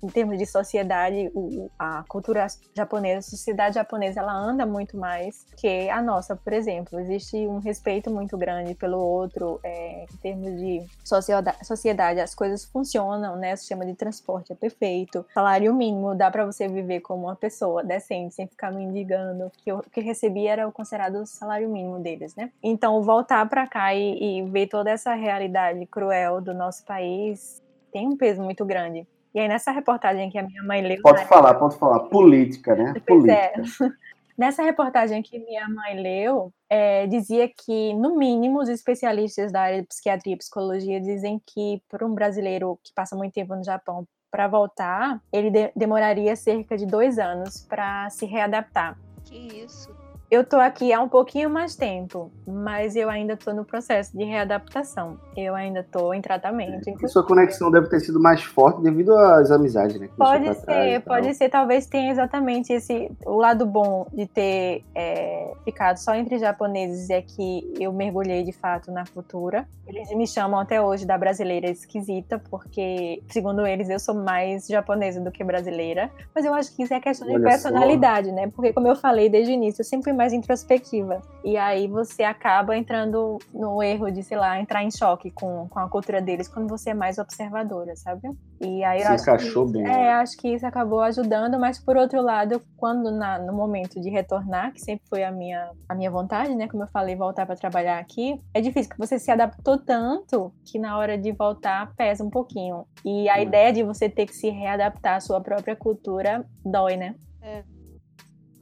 Em termos de sociedade, o- a cultura japonesa, a sociedade japonesa, ela anda muito mais que a nossa, por exemplo. Existe um respeito muito grande pelo outro, é, em termos de socieda- sociedade, as coisas funcionam, né? O sistema de transporte é perfeito. Salário mínimo dá para você viver como uma pessoa decente, sem ficar mendigando. Que o que eu recebia era o considerado salário mínimo deles, né? Então, voltar para cá e, e ver toda essa realidade cruel do nosso país tem um peso muito grande. E aí, nessa reportagem que a minha mãe leu. Pode falar, pode falar. Política, né? Pois é. Política. Nessa reportagem que minha mãe leu, é, dizia que, no mínimo, os especialistas da área de psiquiatria e psicologia dizem que, para um brasileiro que passa muito tempo no Japão, para voltar, ele de- demoraria cerca de dois anos para se readaptar. Que isso? Eu tô aqui há um pouquinho mais tempo, mas eu ainda tô no processo de readaptação. Eu ainda tô em tratamento. E sua conexão deve ter sido mais forte devido às amizades, né? Pode trás ser, tal. pode ser. Talvez tenha exatamente esse o lado bom de ter é, ficado só entre japoneses é que eu mergulhei de fato na cultura. Eles me chamam até hoje da brasileira esquisita, porque, segundo eles, eu sou mais japonesa do que brasileira. Mas eu acho que isso é questão de Olha só. personalidade, né? Porque, como eu falei desde o início, eu sempre fui mais introspectiva. E aí você acaba entrando no erro de, sei lá, entrar em choque com, com a cultura deles quando você é mais observadora, sabe? E aí eu Se encaixou que, bem, É, né? acho que isso acabou ajudando, mas por outro lado, quando na- no momento de retornar, que sempre foi a minha, a minha vontade, né? Como eu falei, voltar para trabalhar aqui, é difícil, porque você se adaptou tanto que na hora de voltar pesa um pouquinho. E a É. ideia de você ter que se readaptar à sua própria cultura dói, né?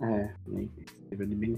É, bem-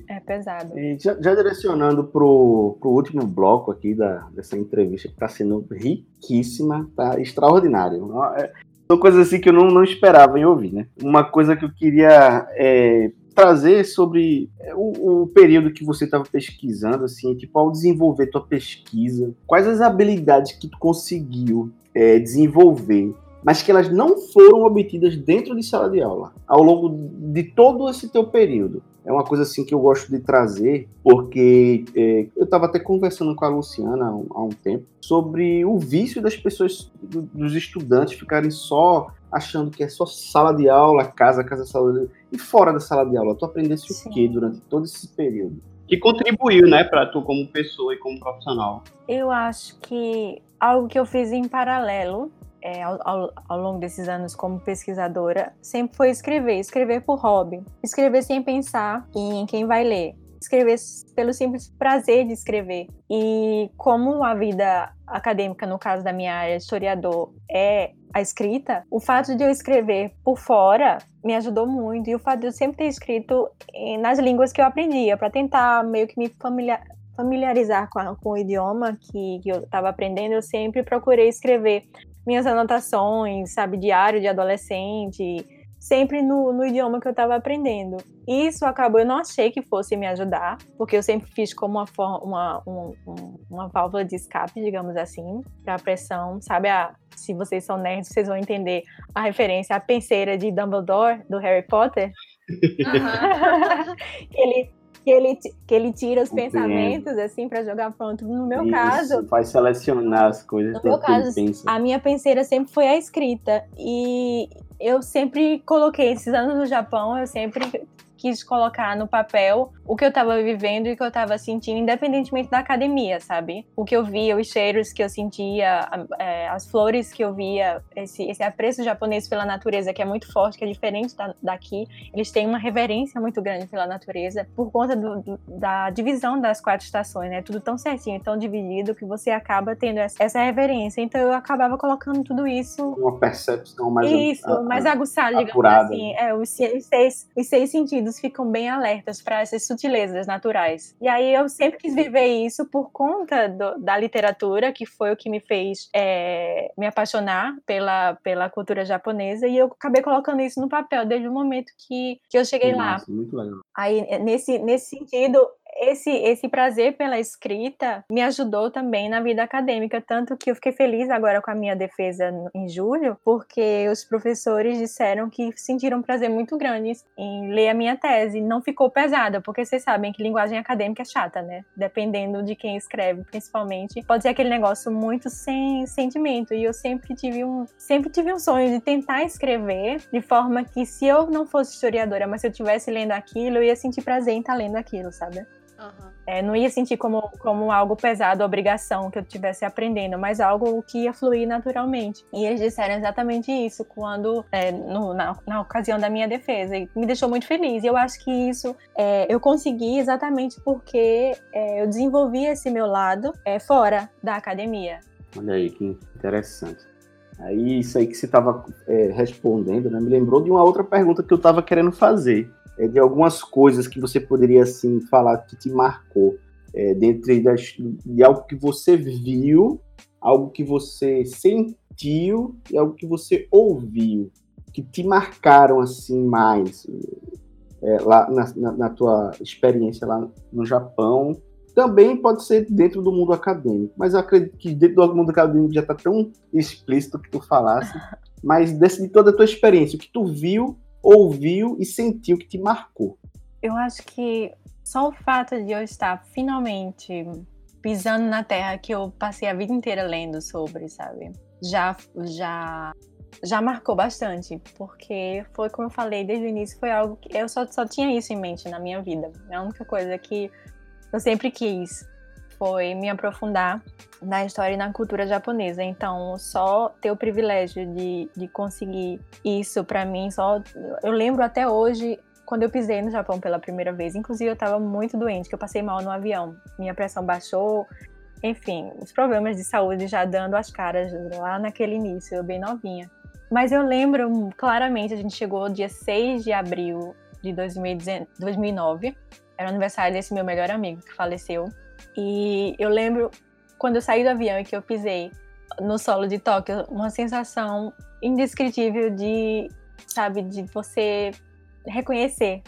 É pesado. E já, já direcionando pro, pro último bloco aqui da, dessa entrevista, que está sendo riquíssima, tá extraordinário. É- São coisas assim que eu não, não esperava em ouvir, né? Uma coisa que eu queria é, trazer sobre o, o período que você estava pesquisando, assim, tipo, ao desenvolver tua pesquisa, quais as habilidades que tu conseguiu é, desenvolver mas que elas não foram obtidas dentro de sala de aula, ao longo de todo esse teu período. É uma coisa assim que eu gosto de trazer, porque é, eu estava até conversando com a Luciana há um, há um tempo sobre o vício das pessoas, do- dos estudantes ficarem só achando que é só sala de aula, casa, casa, sala de aula. E fora da sala de aula, tu aprendesse Sim. o quê durante todo esse período? Que contribuiu, né, pra tu como pessoa e como profissional. Eu acho que algo que eu fiz em paralelo é, ao, ao- longo desses anos como pesquisadora sempre foi escrever, escrever por hobby, escrever sem pensar em quem vai ler, escrever pelo simples prazer de escrever. E como a vida acadêmica, no caso da minha área, historiador, é a escrita, o fato de eu escrever por fora me ajudou muito. E o fato de eu sempre ter escrito em- nas línguas que eu aprendia, para tentar meio que me familiar, familiarizar com, a- com o idioma que, que eu estava aprendendo, eu sempre procurei escrever minhas anotações, sabe, diário de adolescente, sempre no, no idioma que eu estava aprendendo. Isso acabou, eu não achei que fosse me ajudar, porque eu sempre fiz como uma, uma, uma, uma válvula de escape, digamos assim, para a pressão. Sabe, a, se vocês são nerds, vocês vão entender a referência à penseira de Dumbledore, do Harry Potter. Uhum. ele que ele, que ele tira os Entendo. pensamentos, assim, para jogar pronto. No meu Isso, caso. Faz selecionar as coisas. No meu caso, a minha penseira sempre foi a escrita. E eu sempre coloquei, esses anos no Japão, eu sempre quis colocar no papel o que eu estava vivendo e o que eu estava sentindo, independentemente da academia, sabe? O que eu via, os cheiros que eu sentia, é, as flores que eu via, esse, esse apreço japonês pela natureza, que é muito forte, que é diferente da, daqui. Eles têm uma reverência muito grande pela natureza, por conta do, do, da divisão das quatro estações, né? Tudo tão certinho, tão dividido, que você acaba tendo essa, essa reverência. Então eu acabava colocando tudo isso. Uma percepção mais. Isso, a, a, mais aguçada, digamos apurada. assim. É, os, os, seis, os seis sentidos ficam bem alertas para essas sutilezas naturais. E aí eu sempre quis viver isso por conta do, da literatura, que foi o que me fez é, me apaixonar pela, pela cultura japonesa, e eu acabei colocando isso no papel desde o momento que, que eu cheguei Nossa, lá. Muito legal. Aí, nesse, nesse sentido, esse, esse prazer pela escrita me ajudou também na vida acadêmica, tanto que eu fiquei feliz agora com a minha defesa em julho, porque os professores disseram que sentiram prazer muito grande em ler a minha tese. Não ficou pesada, porque vocês sabem que linguagem acadêmica é chata, né? Dependendo de quem escreve, principalmente, pode ser aquele negócio muito sem sentimento. E eu sempre tive um, sempre tive um sonho de tentar escrever de forma que se eu não fosse historiadora, mas se eu estivesse lendo aquilo, eu ia sentir prazer em estar lendo aquilo, sabe? Uhum. É, não ia sentir como, como algo pesado, obrigação que eu estivesse aprendendo, mas algo que ia fluir naturalmente. E eles disseram exatamente isso quando é, no, na, na, ocasião da minha defesa. E me deixou muito feliz. E eu acho que isso é, eu consegui exatamente porque é, eu desenvolvi esse meu lado é, fora da academia. Olha aí, que interessante. Aí, isso aí que você estava é, respondendo, né, me lembrou de uma outra pergunta que eu estava querendo fazer é, de algumas coisas que você poderia assim falar que te marcou é, dentro das, de algo que você viu, algo que você sentiu e algo que você ouviu que te marcaram assim mais é, lá na, na, na, tua experiência lá no Japão. Também pode ser dentro do mundo acadêmico, mas eu acredito que dentro do mundo acadêmico já está tão explícito que tu falasse. Mas desse, de toda a tua experiência, o que tu viu ouviu e sentiu que te marcou? Eu acho que só o fato de eu estar finalmente pisando na terra que eu passei a vida inteira lendo sobre, sabe? Já já já marcou bastante, porque foi como eu falei desde o início, foi algo que eu só, só tinha isso em mente na minha vida. É a única coisa que eu sempre quis foi me aprofundar na história e na cultura japonesa. Então, só ter o privilégio de, de conseguir isso para mim, só eu lembro até hoje quando eu pisei no Japão pela primeira vez. Inclusive, eu estava muito doente, que eu passei mal no avião. Minha pressão baixou, enfim, os problemas de saúde já dando as caras lá naquele início, eu bem novinha. Mas eu lembro claramente, a gente chegou dia 6 de abril de 2009, era o aniversário desse meu melhor amigo que faleceu. E eu lembro quando eu saí do avião e que eu pisei no solo de Tóquio, uma sensação indescritível de, sabe, de você reconhecer.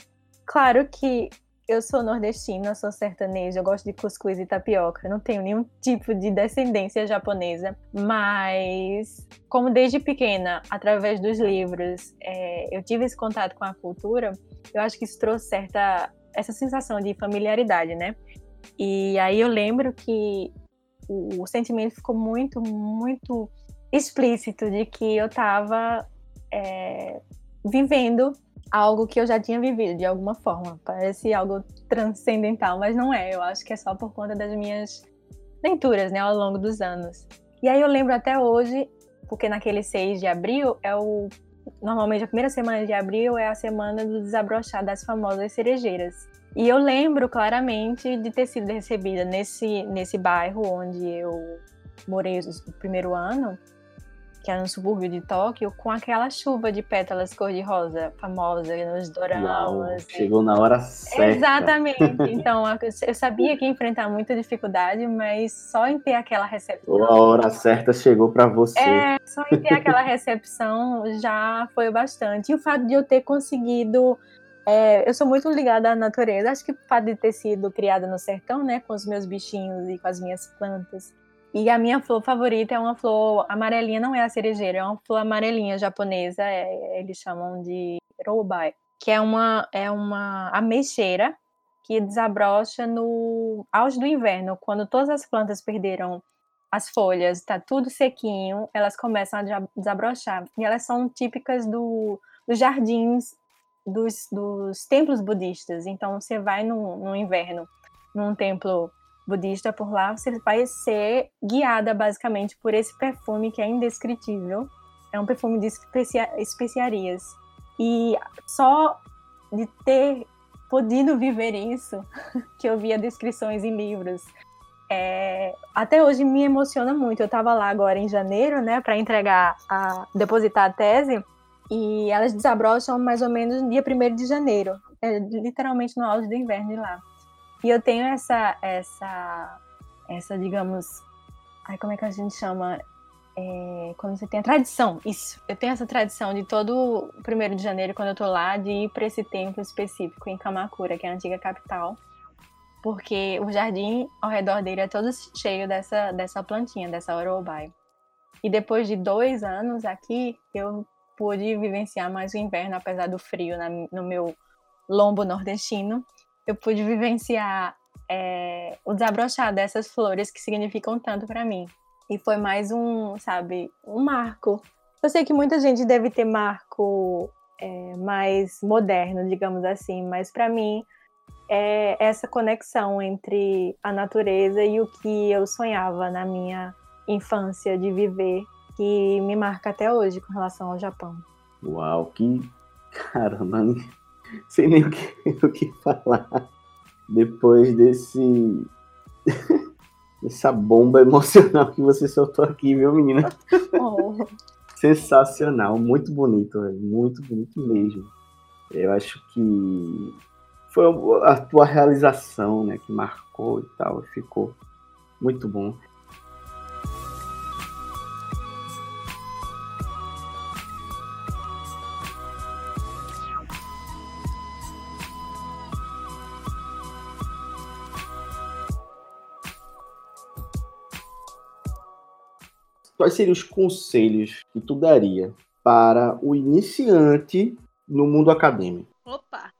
Claro que eu sou nordestina, sou sertaneja, eu gosto de cuscuz e tapioca, não tenho nenhum tipo de descendência japonesa, mas como desde pequena, através dos livros, é, eu tive esse contato com a cultura, eu acho que isso trouxe certa essa sensação de familiaridade, né? E aí eu lembro que o, o sentimento ficou muito, muito explícito de que eu estava é, vivendo algo que eu já tinha vivido de alguma forma. Parece algo transcendental, mas não é. Eu acho que é só por conta das minhas leituras, né, ao longo dos anos. E aí eu lembro até hoje, porque naquele 6 de abril é o normalmente a primeira semana de abril é a semana do desabrochar das famosas cerejeiras. E eu lembro claramente de ter sido recebida nesse, nesse bairro onde eu morei o primeiro ano, que é no subúrbio de Tóquio, com aquela chuva de pétalas cor-de-rosa famosa nos doramas. chegou na hora certa. Exatamente. Então, eu sabia que ia enfrentar muita dificuldade, mas só em ter aquela recepção. A hora certa chegou para você. É, só em ter aquela recepção já foi bastante. E o fato de eu ter conseguido. É, eu sou muito ligada à natureza. Acho que o fato de ter sido criada no sertão, né, com os meus bichinhos e com as minhas plantas. E a minha flor favorita é uma flor amarelinha, não é a cerejeira, é uma flor amarelinha japonesa, é- eles chamam de roubai, que é uma é uma ameixeira que desabrocha no auge do inverno, quando todas as plantas perderam as folhas, está tudo sequinho, elas começam a desa- desabrochar. E elas são típicas do, dos jardins dos, dos templos budistas. Então, você vai no, no inverno num templo budista por lá, você vai ser guiada basicamente por esse perfume que é indescritível. É um perfume de especia especiarias. E só de ter podido viver isso, que eu via descrições em livros, é, até hoje me emociona muito. Eu estava lá agora em janeiro, né, para entregar a depositar a tese, e elas desabrocham mais ou menos no dia 1 de janeiro, é, literalmente no auge do inverno lá. E eu tenho essa essa essa, digamos, ai, como é que a gente chama? É, quando você tem a tradição, isso. Eu tenho essa tradição de todo 1 de janeiro, quando eu tô lá, de ir para esse templo específico em Kamakura, que é a antiga capital porque o jardim ao redor dele é todo cheio dessa, dessa plantinha, dessa orobai. E depois de dois anos aqui, eu pude vivenciar mais o inverno, apesar do frio na, no meu lombo nordestino. Eu pude vivenciar é, o desabrochar dessas flores que significam tanto para mim. E foi mais um, sabe, um marco. Eu sei que muita gente deve ter marco é, mais moderno, digamos assim, mas para mim é essa conexão entre a natureza e o que eu sonhava na minha infância de viver, que me marca até hoje com relação ao Japão. Uau, que caramba, sei nem o que, o que falar depois desse dessa bomba emocional que você soltou aqui, viu, menina? Oh, Sensacional, muito bonito, velho, muito bonito mesmo. Eu acho que foi a tua realização, né, que marcou e tal, ficou muito bom. Quais seriam os conselhos que tu daria para o iniciante no mundo acadêmico? Opa!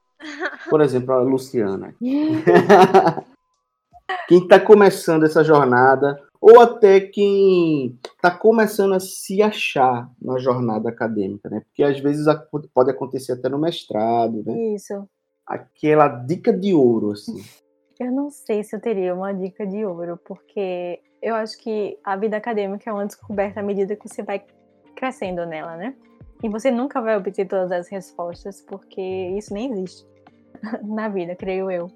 Por exemplo, a Luciana. quem está começando essa jornada, ou até quem está começando a se achar na jornada acadêmica, né? Porque às vezes pode acontecer até no mestrado, né? isso. Aquela dica de ouro, assim. Eu não sei se eu teria uma dica de ouro, porque eu acho que a vida acadêmica é uma descoberta à medida que você vai crescendo nela, né? E você nunca vai obter todas as respostas, porque isso nem existe na vida, creio eu.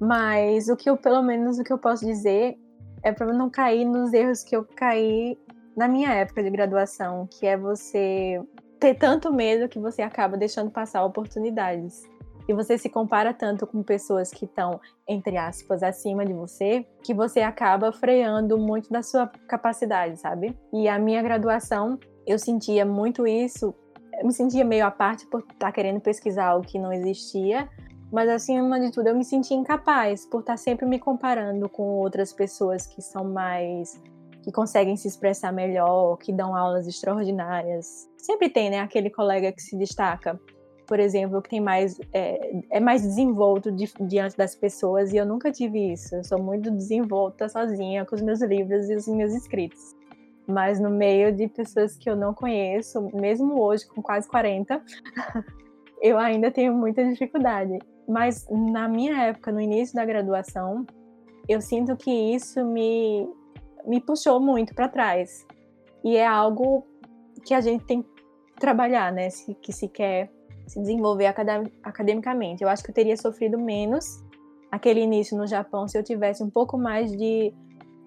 Mas o que eu, pelo menos, o que eu posso dizer é para não cair nos erros que eu caí na minha época de graduação, que é você ter tanto medo que você acaba deixando passar oportunidades. E você se compara tanto com pessoas que estão, entre aspas, acima de você, que você acaba freando muito da sua capacidade, sabe? E a minha graduação, eu sentia muito isso, eu me sentia meio à parte por estar querendo pesquisar algo que não existia, mas acima de tudo eu me sentia incapaz por estar sempre me comparando com outras pessoas que são mais que conseguem se expressar melhor, que dão aulas extraordinárias. Sempre tem, né, aquele colega que se destaca, por exemplo, que tem mais é, é mais desenvolto di diante das pessoas e eu nunca tive isso. Eu sou muito desenvolta sozinha com os meus livros e os meus escritos. Mas no meio de pessoas que eu não conheço, mesmo hoje com quase 40, eu ainda tenho muita dificuldade. Mas na minha época, no início da graduação, eu sinto que isso me, me puxou muito para trás. E é algo que a gente tem que trabalhar, né? Se, que se quer se desenvolver academ academicamente. Eu acho que eu teria sofrido menos aquele início no Japão se eu tivesse um pouco mais de,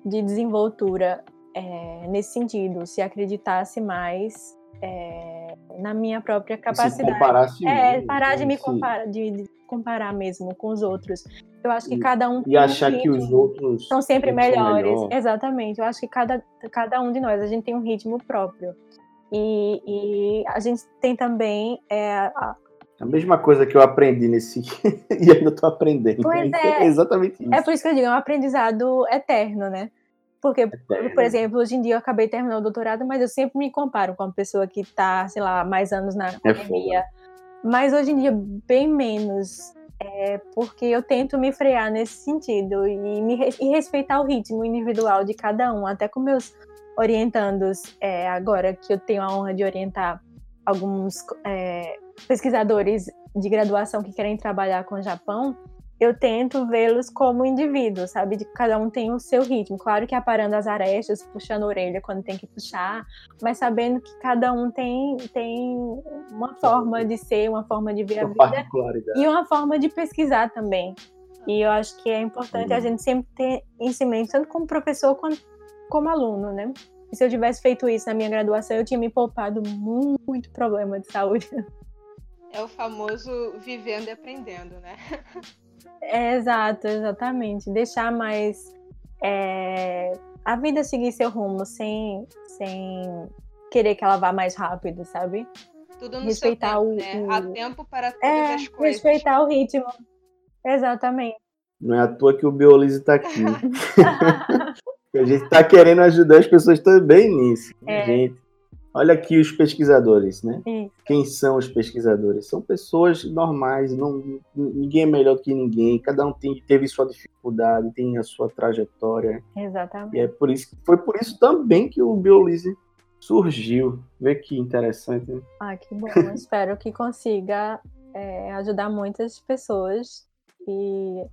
de desenvoltura é, nesse sentido, se acreditasse mais é, na minha própria capacidade. Se é, mesmo, parar de me sim. comparar, de, de comparar mesmo com os outros. Eu acho que E- cada um E achar que os outros são sempre melhores. melhor. Exatamente. Eu acho que cada, cada um de nós, a gente tem um ritmo próprio. E, e a gente tem também é, a- A mesma coisa que eu aprendi nesse. e ainda tô aprendendo. Pois né? é. exatamente isso. É por isso que eu digo, é um aprendizado eterno, né? Porque, Eterno. por exemplo, hoje em dia eu acabei de terminar o doutorado, mas eu sempre me comparo com uma pessoa que está, sei lá, mais anos na É academia. mas hoje em dia, bem menos. É porque eu tento me frear nesse sentido e, me, e respeitar o ritmo individual de cada um, até com meus orientandos, é, agora que eu tenho a honra de orientar alguns é, pesquisadores de graduação que querem trabalhar com o Japão, eu tento vê-los como indivíduos, sabe? De que cada um tem o seu ritmo. Claro que aparando as arestas, puxando a orelha quando tem que puxar, mas sabendo que cada um tem, tem uma forma de ser, uma forma de ver a vida e uma forma de pesquisar também. E eu acho que é importante a gente sempre ter em mente, tanto como professor quanto como aluno, né? E se eu tivesse feito isso na minha graduação, eu tinha me poupado muito problema de saúde. É o famoso vivendo e aprendendo, né? É, exato, exatamente. Deixar mais é, a vida seguir seu rumo sem, sem querer que ela vá mais rápido, sabe? Tudo no Respeitar seu o- tempo, né? o- Há tempo para todas É, as coisas. respeitar o ritmo. Exatamente. Não é à toa que o Biolise tá aqui. a gente tá querendo ajudar as pessoas também nisso. né, É. Gente, olha aqui os pesquisadores, né? Isso. Quem são os pesquisadores? São pessoas normais, não, ninguém é melhor que ninguém, cada um tem, teve sua dificuldade, tem a sua trajetória. Exatamente. E é por isso, foi por isso também que o Biolise surgiu. Vê que interessante. né? Ah, que bom. Espero que consiga é, ajudar muitas pessoas e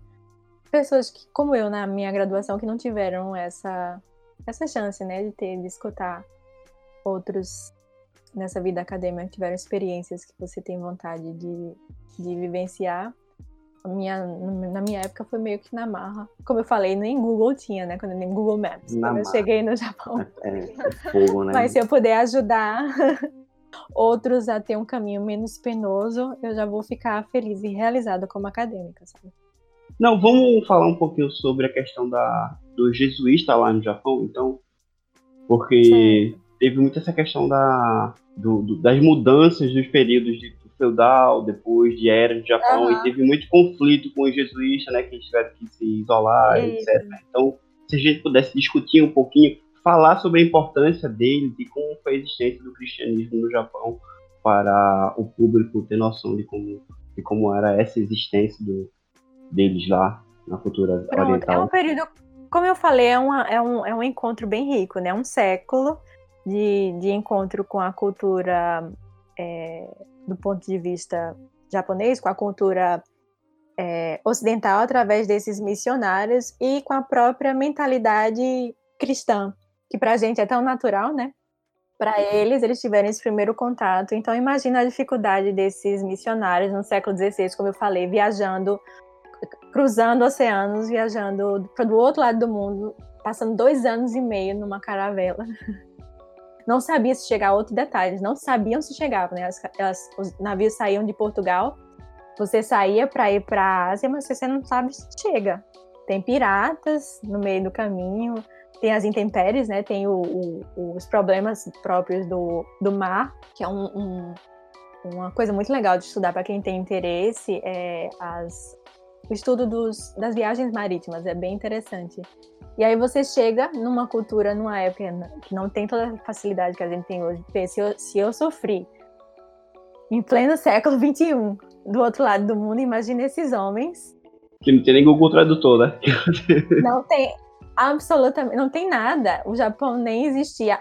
pessoas que, como eu na minha graduação, que não tiveram essa, essa chance, né, de ter, de escutar outros nessa vida acadêmica, que tiveram experiências que você tem vontade de, de vivenciar. A minha, na minha época foi meio que na marra. Como eu falei, nem Google tinha, né? Quando nem Google Maps. Na quando eu marra. cheguei no Japão. É, é fogo, né? Mas se eu puder ajudar outros a ter um caminho menos penoso, eu já vou ficar feliz e realizada como acadêmica, sabe? Não, vamos falar um pouquinho sobre a questão da, do jesuísta lá no Japão, então, porque teve muito essa questão da, do- do- das mudanças dos períodos de feudal, depois de era do Japão, Aham. e teve muito conflito com os jesuítas, né, que eles tiveram que se isolar, Isso. etc. Então, se a gente pudesse discutir um pouquinho, falar sobre a importância deles e como foi a existência do cristianismo no Japão para o público ter noção de como, de como era essa existência do, deles lá na cultura Pronto, é um oriental. período, como eu falei, é, uma- é um, é um encontro bem rico, né? Um século de, de encontro com a cultura é, do ponto de vista japonês, com a cultura é, ocidental através desses missionários e com a própria mentalidade cristã, que pra gente é tão natural, né? Para eles, eles tiveram esse primeiro contato. Então, imagina a dificuldade desses missionários no século XVI, como eu falei, viajando cruzando oceanos, viajando para do outro lado do mundo, passando dois anos e meio numa caravela. Não sabia se chegar, outro detalhe, não sabiam se chegava, né? As- as- os navios saíam de Portugal, você saía para ir para a Ásia, mas você não sabe se chega. Tem piratas no meio do caminho, tem as intempéries, né? Tem o- o- os problemas próprios do, do mar, que é um- um- uma coisa muito legal de estudar para quem tem interesse, é as, o estudo dos, das viagens marítimas, é bem interessante. E aí você chega numa cultura, numa época que não tem toda a facilidade que a gente tem hoje. Se eu, se eu sofri em pleno século XXI, do outro lado do mundo, imagina esses homens. Que não tem nem Google Tradutor, né? Não tem absolutamente, não tem nada. O Japão nem existia.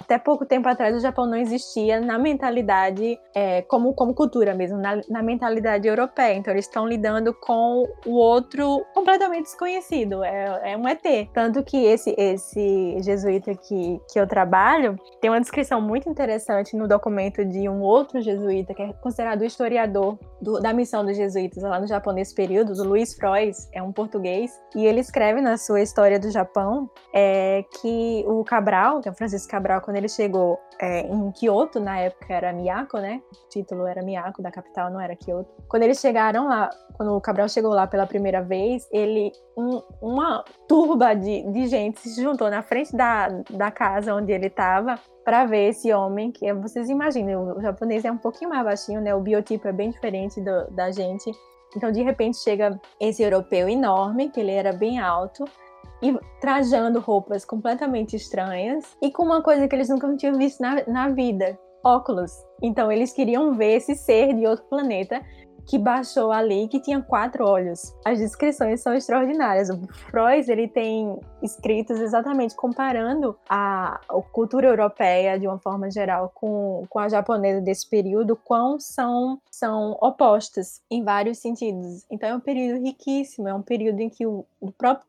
Até pouco tempo atrás, o Japão não existia na mentalidade, é, como, como cultura mesmo, na, na mentalidade europeia. Então, eles estão lidando com o outro completamente desconhecido. É, é um ET. Tanto que esse, esse jesuíta que, que eu trabalho tem uma descrição muito interessante no documento de um outro jesuíta, que é considerado o historiador do- da missão dos jesuítas lá no Japão nesse período, do Luiz Frois, é um português, e ele escreve na sua História dos do Japão é que o Cabral, que é o Francisco Cabral, quando ele chegou é, em Kyoto, na época era Miyako, né? O título era Miyako, da capital, não era Kyoto. Quando eles chegaram lá, quando o Cabral chegou lá pela primeira vez, ele, um, uma turba de, de gente se juntou na frente da, da casa onde ele estava para ver esse homem, que vocês imaginem, o japonês é um pouquinho mais baixinho, né? O biotipo é bem diferente do, da gente. Então, de repente, chega esse europeu enorme, que ele era bem alto, e trajando roupas completamente estranhas e com uma coisa que eles nunca tinham visto na, na vida: óculos. Então, eles queriam ver esse ser de outro planeta que baixou ali que tinha quatro olhos. As descrições são extraordinárias. O Freud ele tem escritos exatamente comparando a, a, cultura europeia de uma forma geral com, com a japonesa desse período, quão são são opostas em vários sentidos. Então é um período riquíssimo, é um período em que o, o próprio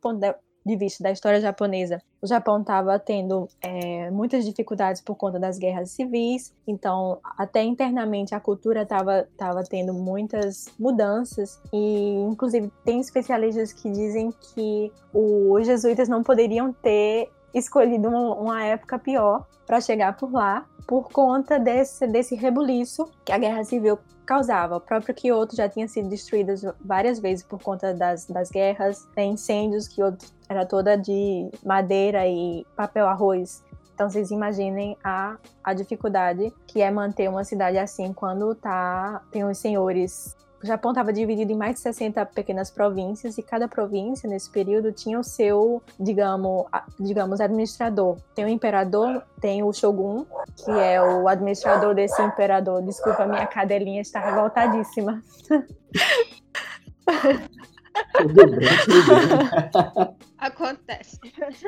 de vista da história japonesa, o Japão estava tendo é, muitas dificuldades por conta das guerras civis, então até internamente a cultura estava tava tendo muitas mudanças e inclusive tem especialistas que dizem que os jesuítas não poderiam ter escolhido uma, época pior para chegar por lá, por conta desse, desse rebuliço que a guerra civil causava. O próprio Kyoto já tinha sido destruído várias vezes por conta das, das guerras, tem incêndios, Kyoto era toda de madeira e papel arroz. Então vocês imaginem a, a dificuldade que é manter uma cidade assim quando tá tem os senhores o Japão estava dividido em mais de 60 pequenas províncias e cada província nesse período tinha o seu, digamos, digamos administrador. Tem o imperador, tem o shogun, que é o administrador desse imperador. Desculpa, minha cadelinha está revoltadíssima. Tudo bem, tudo bem. Acontece.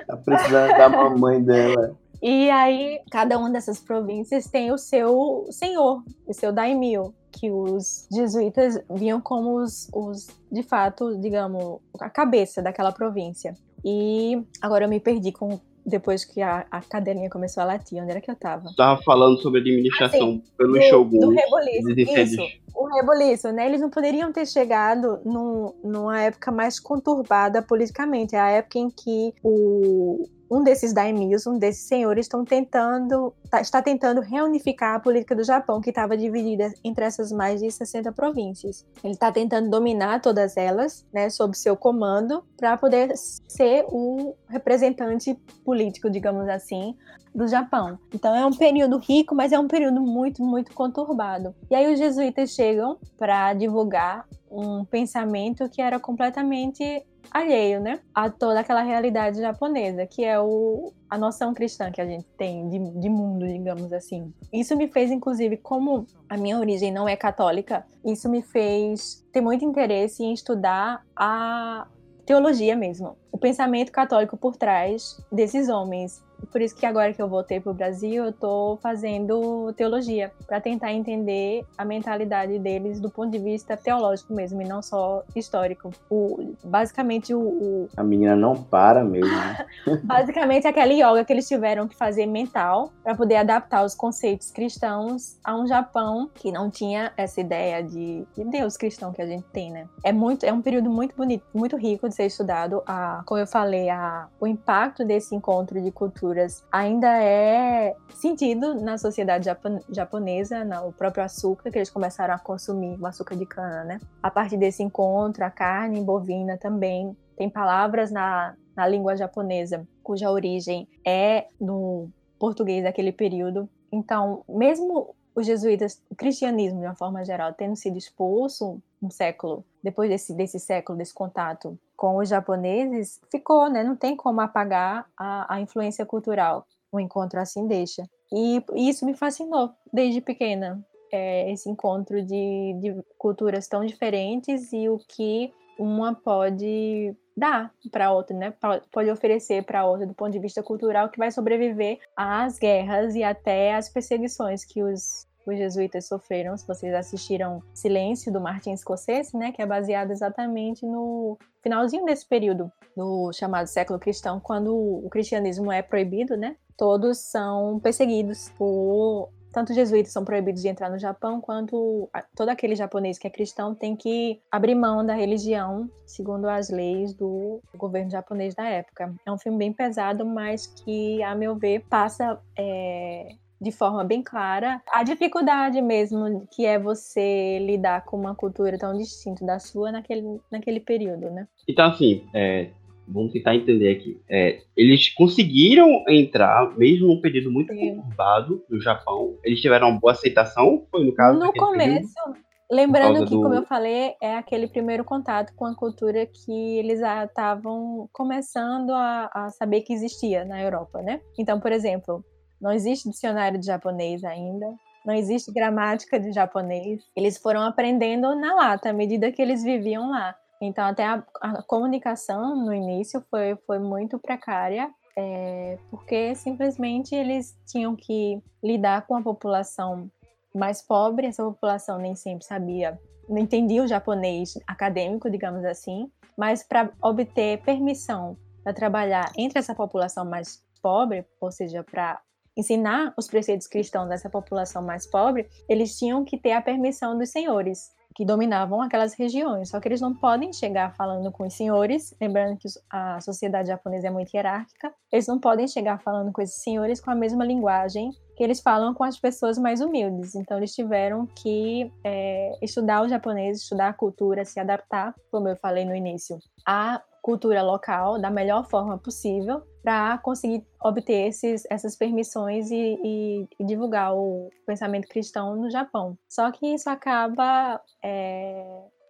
Tá precisando da mamãe dela. E aí, cada uma dessas províncias tem o seu senhor, o seu daimyo, que os jesuítas viam como os, os, de fato, digamos, a cabeça daquela província. E agora eu me perdi com depois que a, a cadelinha começou a latir, onde era que eu tava? Tava falando sobre administração assim, pelo do, Shogun. Do reboliço, isso, o reboliço, né? Eles não poderiam ter chegado num, numa época mais conturbada politicamente, é a época em que o, um desses daimyos, um desses senhores, estão tentando, tá, está tentando reunificar a política do Japão, que estava dividida entre essas mais de 60 províncias. Ele está tentando dominar todas elas, né, sob seu comando, para poder ser o representante político, digamos assim, do Japão. Então é um período rico, mas é um período muito, muito conturbado. E aí os jesuítas chegam para divulgar um pensamento que era completamente alheio, né, a toda aquela realidade japonesa, que é o, a noção cristã que a gente tem de, de mundo, digamos assim. Isso me fez, inclusive, como a minha origem não é católica, isso me fez ter muito interesse em estudar a teologia mesmo, o pensamento católico por trás desses homens por isso que agora que eu voltei para o Brasil, eu estou fazendo teologia, para tentar entender a mentalidade deles do ponto de vista teológico mesmo, e não só histórico. O, basicamente, o, o... A menina não para mesmo. Né? basicamente, aquela yoga que eles tiveram que fazer mental, para poder adaptar os conceitos cristãos a um Japão que não tinha essa ideia de, de Deus cristão que a gente tem, né? É, muito, é um período muito bonito, muito rico de ser estudado. A, como eu falei, a, o impacto desse encontro de cultura culturas ainda é sentido na sociedade japonesa, no próprio açúcar, que eles começaram a consumir o açúcar de cana, né? A partir desse encontro, a carne bovina também tem palavras na, na língua japonesa cuja origem é no português daquele período. Então, mesmo os jesuítas, o cristianismo de uma forma geral, tendo sido expulso um século depois desse, desse século, desse contato com os japoneses, ficou, né? Não tem como apagar a, a influência cultural. Um encontro assim deixa. E, e isso me fascinou desde pequena. É, esse encontro de, de culturas tão diferentes e o que uma pode dar para outra, né? Pode oferecer para outra do ponto de vista cultural que vai sobreviver às guerras e até às perseguições que os os jesuítas sofreram, se vocês assistiram Silêncio, do Martin Scorsese, né, que é baseado exatamente no finalzinho desse período do chamado século cristão, quando o cristianismo é proibido, né, todos são perseguidos por tanto os jesuítas são proibidos de entrar no Japão, quanto todo aquele japonês que é cristão tem que abrir mão da religião, segundo as leis do governo japonês da época. É um filme bem pesado, mas que, a meu ver, passa é, de forma bem clara a dificuldade mesmo que é você lidar com uma cultura tão distinta da sua naquele, naquele período, né? Então, assim, é, vamos tentar entender aqui. É, eles conseguiram entrar, mesmo num período muito Sim. conturbado no Japão. Eles tiveram uma boa aceitação? Foi no caso? No começo. Período? Lembrando que, do... como eu falei, é aquele primeiro contato com a cultura que eles estavam começando a, a, saber que existia na Europa, né? Então, por exemplo, não existe dicionário de japonês ainda, não existe gramática de japonês. Eles foram aprendendo na lata, à medida que eles viviam lá. Então, até a, a comunicação no início foi, foi muito precária, é, porque simplesmente eles tinham que lidar com a população mais pobre, essa população nem sempre sabia, não entendia o japonês acadêmico, digamos assim, mas para obter permissão para trabalhar entre essa população mais pobre, ou seja, para ensinar os preceitos cristãos dessa população mais pobre, eles tinham que ter a permissão dos senhores que dominavam aquelas regiões. Só que eles não podem chegar falando com os senhores, lembrando que a sociedade japonesa é muito hierárquica, eles não podem chegar falando com esses senhores com a mesma linguagem que eles falam com as pessoas mais humildes. Então eles tiveram que é, estudar o japonês, estudar a cultura, se adaptar, como eu falei no início, à cultura local da melhor forma possível para conseguir obter esses, essas permissões e, e, e, divulgar o pensamento cristão no Japão. Só que isso acaba é,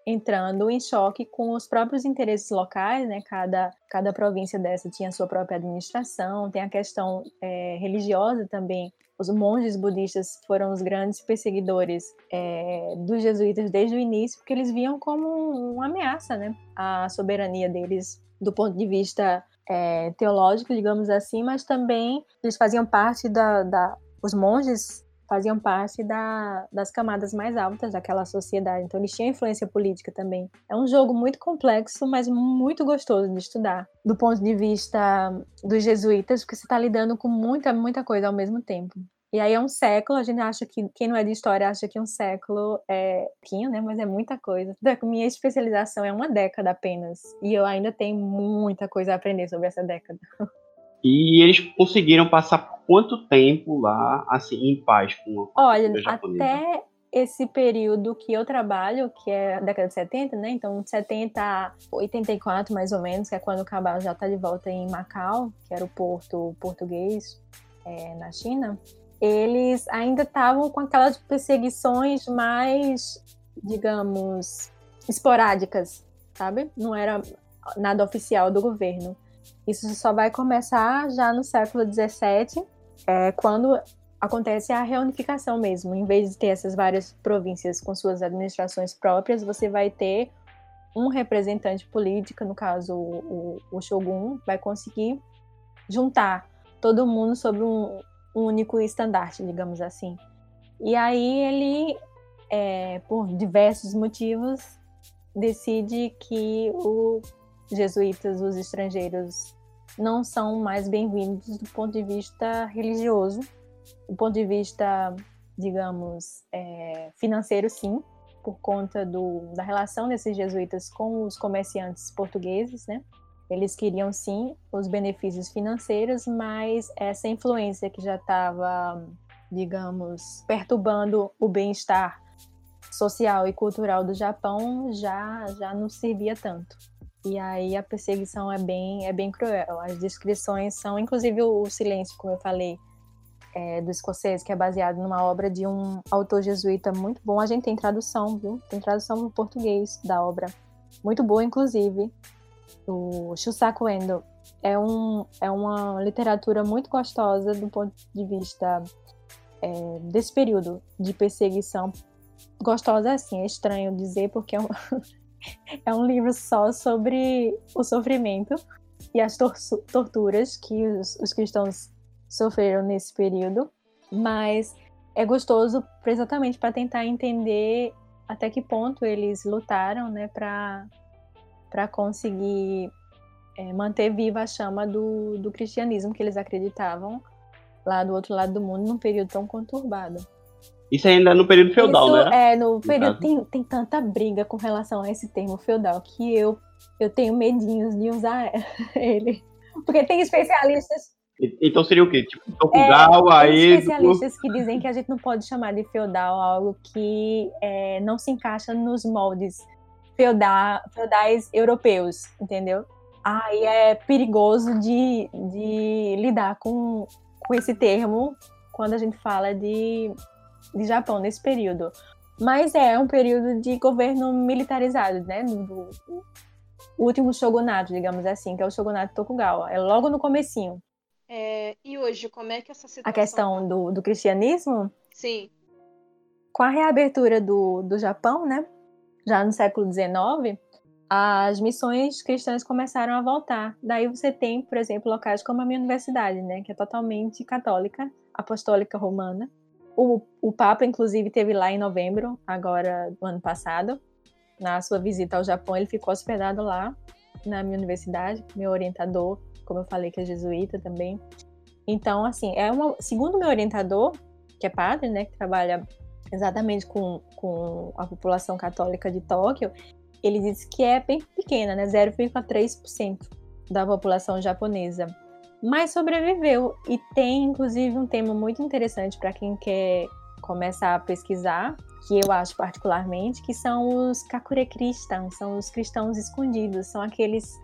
entrando em choque com os próprios interesses locais, né? Cada, cada província dessa tinha sua própria administração, tem a questão é, religiosa também. Os monges budistas foram os grandes perseguidores é, dos jesuítas desde o início, porque eles viam como uma ameaça, né? A soberania deles do ponto de vista é, teológico, digamos assim, mas também eles faziam parte da, da os monges faziam parte da, das camadas mais altas daquela sociedade, então eles tinham influência política também. É um jogo muito complexo, mas muito gostoso de estudar, do ponto de vista dos jesuítas, porque você está lidando com muita, muita coisa ao mesmo tempo. E aí é um século, a gente acha que, quem não é de história acha que um século é pouquinho, né? Mas é muita coisa. Minha especialização é uma década apenas. E eu ainda tenho muita coisa a aprender sobre essa década. E eles conseguiram passar por quanto tempo lá, assim, em paz com a Olha, até esse período que eu trabalho, que é a década de 70, né? Então, de 70 a 84, mais ou menos, que é quando o Cabal já está de volta em Macau, que era o porto português é, na China eles ainda estavam com aquelas perseguições mais, digamos, esporádicas, sabe? Não era nada oficial do governo. Isso só vai começar já no século XVII, é, quando acontece a reunificação mesmo. Em vez de ter essas várias províncias com suas administrações próprias, você vai ter um representante político, no caso o, o, o Shogun, vai conseguir juntar todo mundo sobre um, um único estandarte, digamos assim. E aí ele, é, por diversos motivos, decide que os jesuítas, os estrangeiros, não são mais bem-vindos do ponto de vista religioso, do ponto de vista, digamos, é, financeiro, sim, por conta do, da relação desses jesuítas com os comerciantes portugueses, né? Eles queriam sim os benefícios financeiros, mas essa influência que já estava, digamos, perturbando o bem-estar social e cultural do Japão já já não servia tanto. E aí a perseguição é bem é bem cruel. As descrições são, inclusive o Silêncio, como eu falei, é, do escocês, que é baseado numa obra de um autor jesuíta muito bom. A gente tem tradução, viu? Tem tradução no português da obra. Muito boa, inclusive o Shusaku Endo é, um, é uma literatura muito gostosa do ponto de vista é, desse período de perseguição. Gostosa assim, é estranho dizer porque é um, é um livro só sobre o sofrimento e as tor torturas que os, os cristãos sofreram nesse período, mas é gostoso exatamente para tentar entender até que ponto eles lutaram, né, para para conseguir é, manter viva a chama do, do cristianismo que eles acreditavam lá do outro lado do mundo num período tão conturbado. Isso ainda no período feudal, Isso, né? É, no período caso. tem, tem tanta briga com relação a esse termo feudal que eu, eu tenho medinhos de usar ele. Porque tem especialistas, Então seria o quê? Tipo, Tokugawa, É, tem Edo... especialistas que dizem que a gente não pode chamar de feudal algo que é, não se encaixa nos moldes feudal, feudais europeus, entendeu? Aí é perigoso de, de lidar com, com esse termo quando a gente fala de, de Japão nesse período. Mas é um período de governo militarizado, né? Do, do último shogunato, digamos assim, que é o shogunato Tokugawa. É logo no comecinho. É, e hoje, como é que essa situação... A questão do, do cristianismo, Sim. com a reabertura do, do Japão, né? Já no século XIX, as missões cristãs começaram a voltar. Daí você tem, por exemplo, locais como a minha universidade, né? Que é totalmente católica, apostólica romana. O, o Papa, inclusive, teve lá em novembro, agora do ano passado, na sua visita ao Japão. Ele ficou hospedado lá na minha universidade, meu orientador, como eu falei, que é jesuíta também. Então, assim, é uma, segundo meu orientador, que é padre, né, que trabalha exatamente com, com a população católica de Tóquio, ele disse que é bem pequena, né, 0,3% da população japonesa. Mas sobreviveu e tem inclusive um tema muito interessante para quem quer começar a pesquisar, que eu acho particularmente, que são os kakure cristãos, são os cristãos escondidos, são aqueles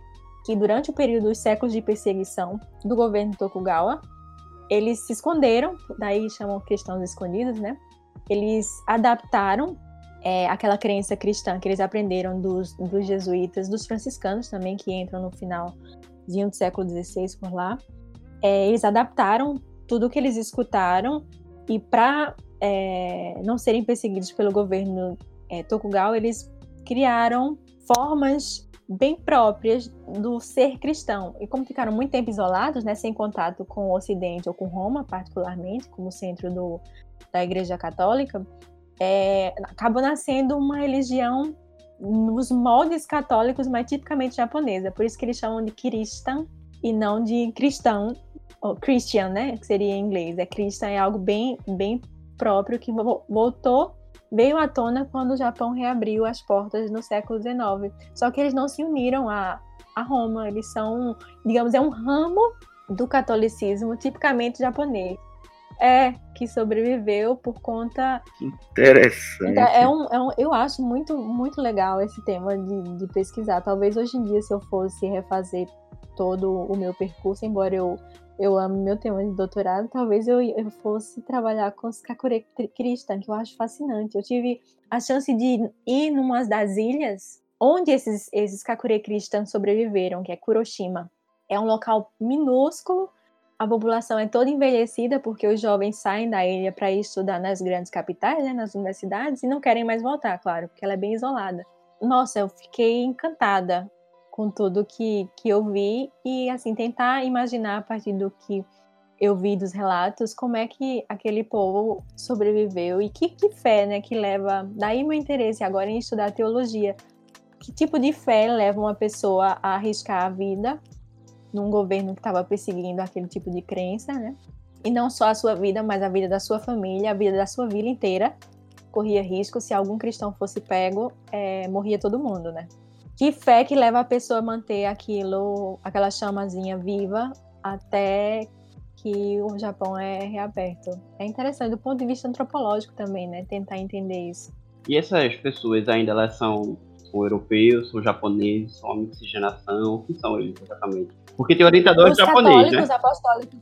que durante o período dos séculos de perseguição do governo Tokugawa, eles se esconderam, daí chamam cristãos escondidos, né? Eles adaptaram é, aquela crença cristã que eles aprenderam dos, dos jesuítas, dos franciscanos também, que entram no finalzinho do século XVI por lá. É, eles adaptaram tudo que eles escutaram e para é, não serem perseguidos pelo governo é, Tokugawa, eles criaram formas bem próprias do ser cristão. E como ficaram muito tempo isolados, né, sem contato com o Ocidente ou com Roma, particularmente, como centro do, da Igreja Católica, é, acabou nascendo uma religião nos moldes católicos, mas tipicamente japonesa. Por isso que eles chamam de Christian e não de cristão, ou Christian, né, que seria em inglês. É Christian é algo bem, bem próprio que vo- voltou veio à tona quando o Japão reabriu as portas no século XIX. Só que eles não se uniram a, a Roma, eles são, digamos, é um ramo do catolicismo tipicamente japonês. É, que sobreviveu por conta. Interessante. Então, é um, é um, eu acho muito, muito legal esse tema de, de pesquisar. Talvez hoje em dia, se eu fosse refazer todo o meu percurso, embora eu, eu ame meu tema de doutorado, talvez eu, eu fosse trabalhar com os Kakure Kristan, que eu acho fascinante. Eu tive a chance de ir numa das ilhas onde esses, esses Kakure Kristan sobreviveram, que é Kuroshima. É um local minúsculo, a população é toda envelhecida porque os jovens saem da ilha para estudar nas grandes capitais, né, nas universidades, e não querem mais voltar, claro, porque ela é bem isolada. Nossa, eu fiquei encantada com tudo que, que eu vi e assim tentar imaginar a partir do que eu vi dos relatos como é que aquele povo sobreviveu e que, que fé né que leva daí meu interesse agora em estudar teologia que tipo de fé leva uma pessoa a arriscar a vida num governo que estava perseguindo aquele tipo de crença né e não só a sua vida mas a vida da sua família a vida da sua vila inteira corria risco se algum cristão fosse pego é, morria todo mundo né que fé que leva a pessoa a manter aquilo, aquela chamazinha viva até que o Japão é reaberto. É interessante do ponto de vista antropológico também, né? Tentar entender isso. E essas pessoas ainda elas são, são europeus, são japoneses, são uma miscigenação, o que são eles exatamente? Porque tem orientador Os japonês, católicos né? apostólicos.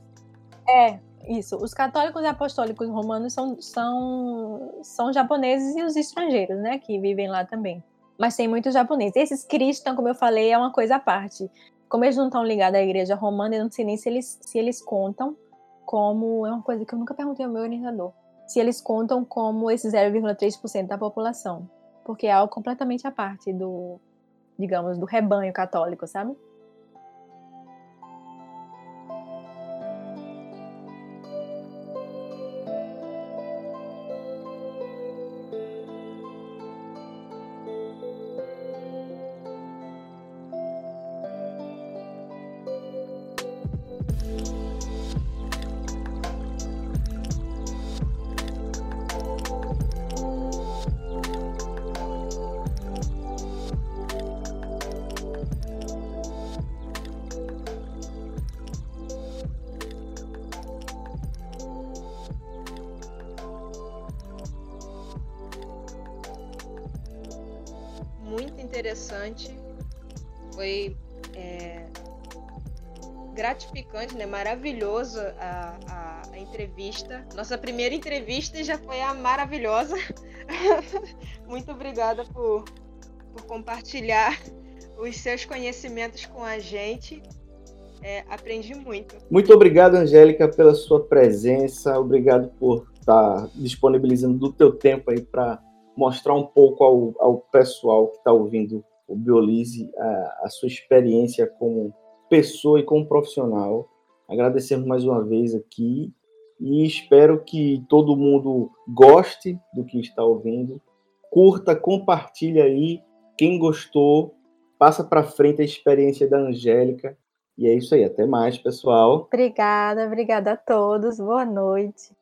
É, isso. Os católicos e apostólicos romanos são, são, são japoneses e os estrangeiros, né? Que vivem lá também. Mas tem muitos japoneses. Esses cristãos, como eu falei, é uma coisa à parte. Como eles não estão ligados à igreja romana, eu não sei nem se eles, se eles contam como. É uma coisa que eu nunca perguntei ao meu orientador. Se eles contam como esse 0,3% da população. Porque é algo completamente à parte do, digamos, do rebanho católico, sabe? Maravilhoso a, a, a, entrevista. Nossa primeira entrevista já foi a maravilhosa. Muito obrigada por, por compartilhar os seus conhecimentos com a gente. É, aprendi muito. Muito obrigado, Angélica, pela sua presença. Obrigado por estar disponibilizando do teu tempo aí para mostrar um pouco ao, ao pessoal que está ouvindo o Biolise a, a, sua experiência como pessoa e como profissional. Agradecemos mais uma vez aqui e espero que todo mundo goste do que está ouvindo. Curta, compartilha aí. Quem gostou, passa para frente a experiência da Angélica. E é isso aí. Até mais, pessoal. Obrigada, obrigada a todos. Boa noite.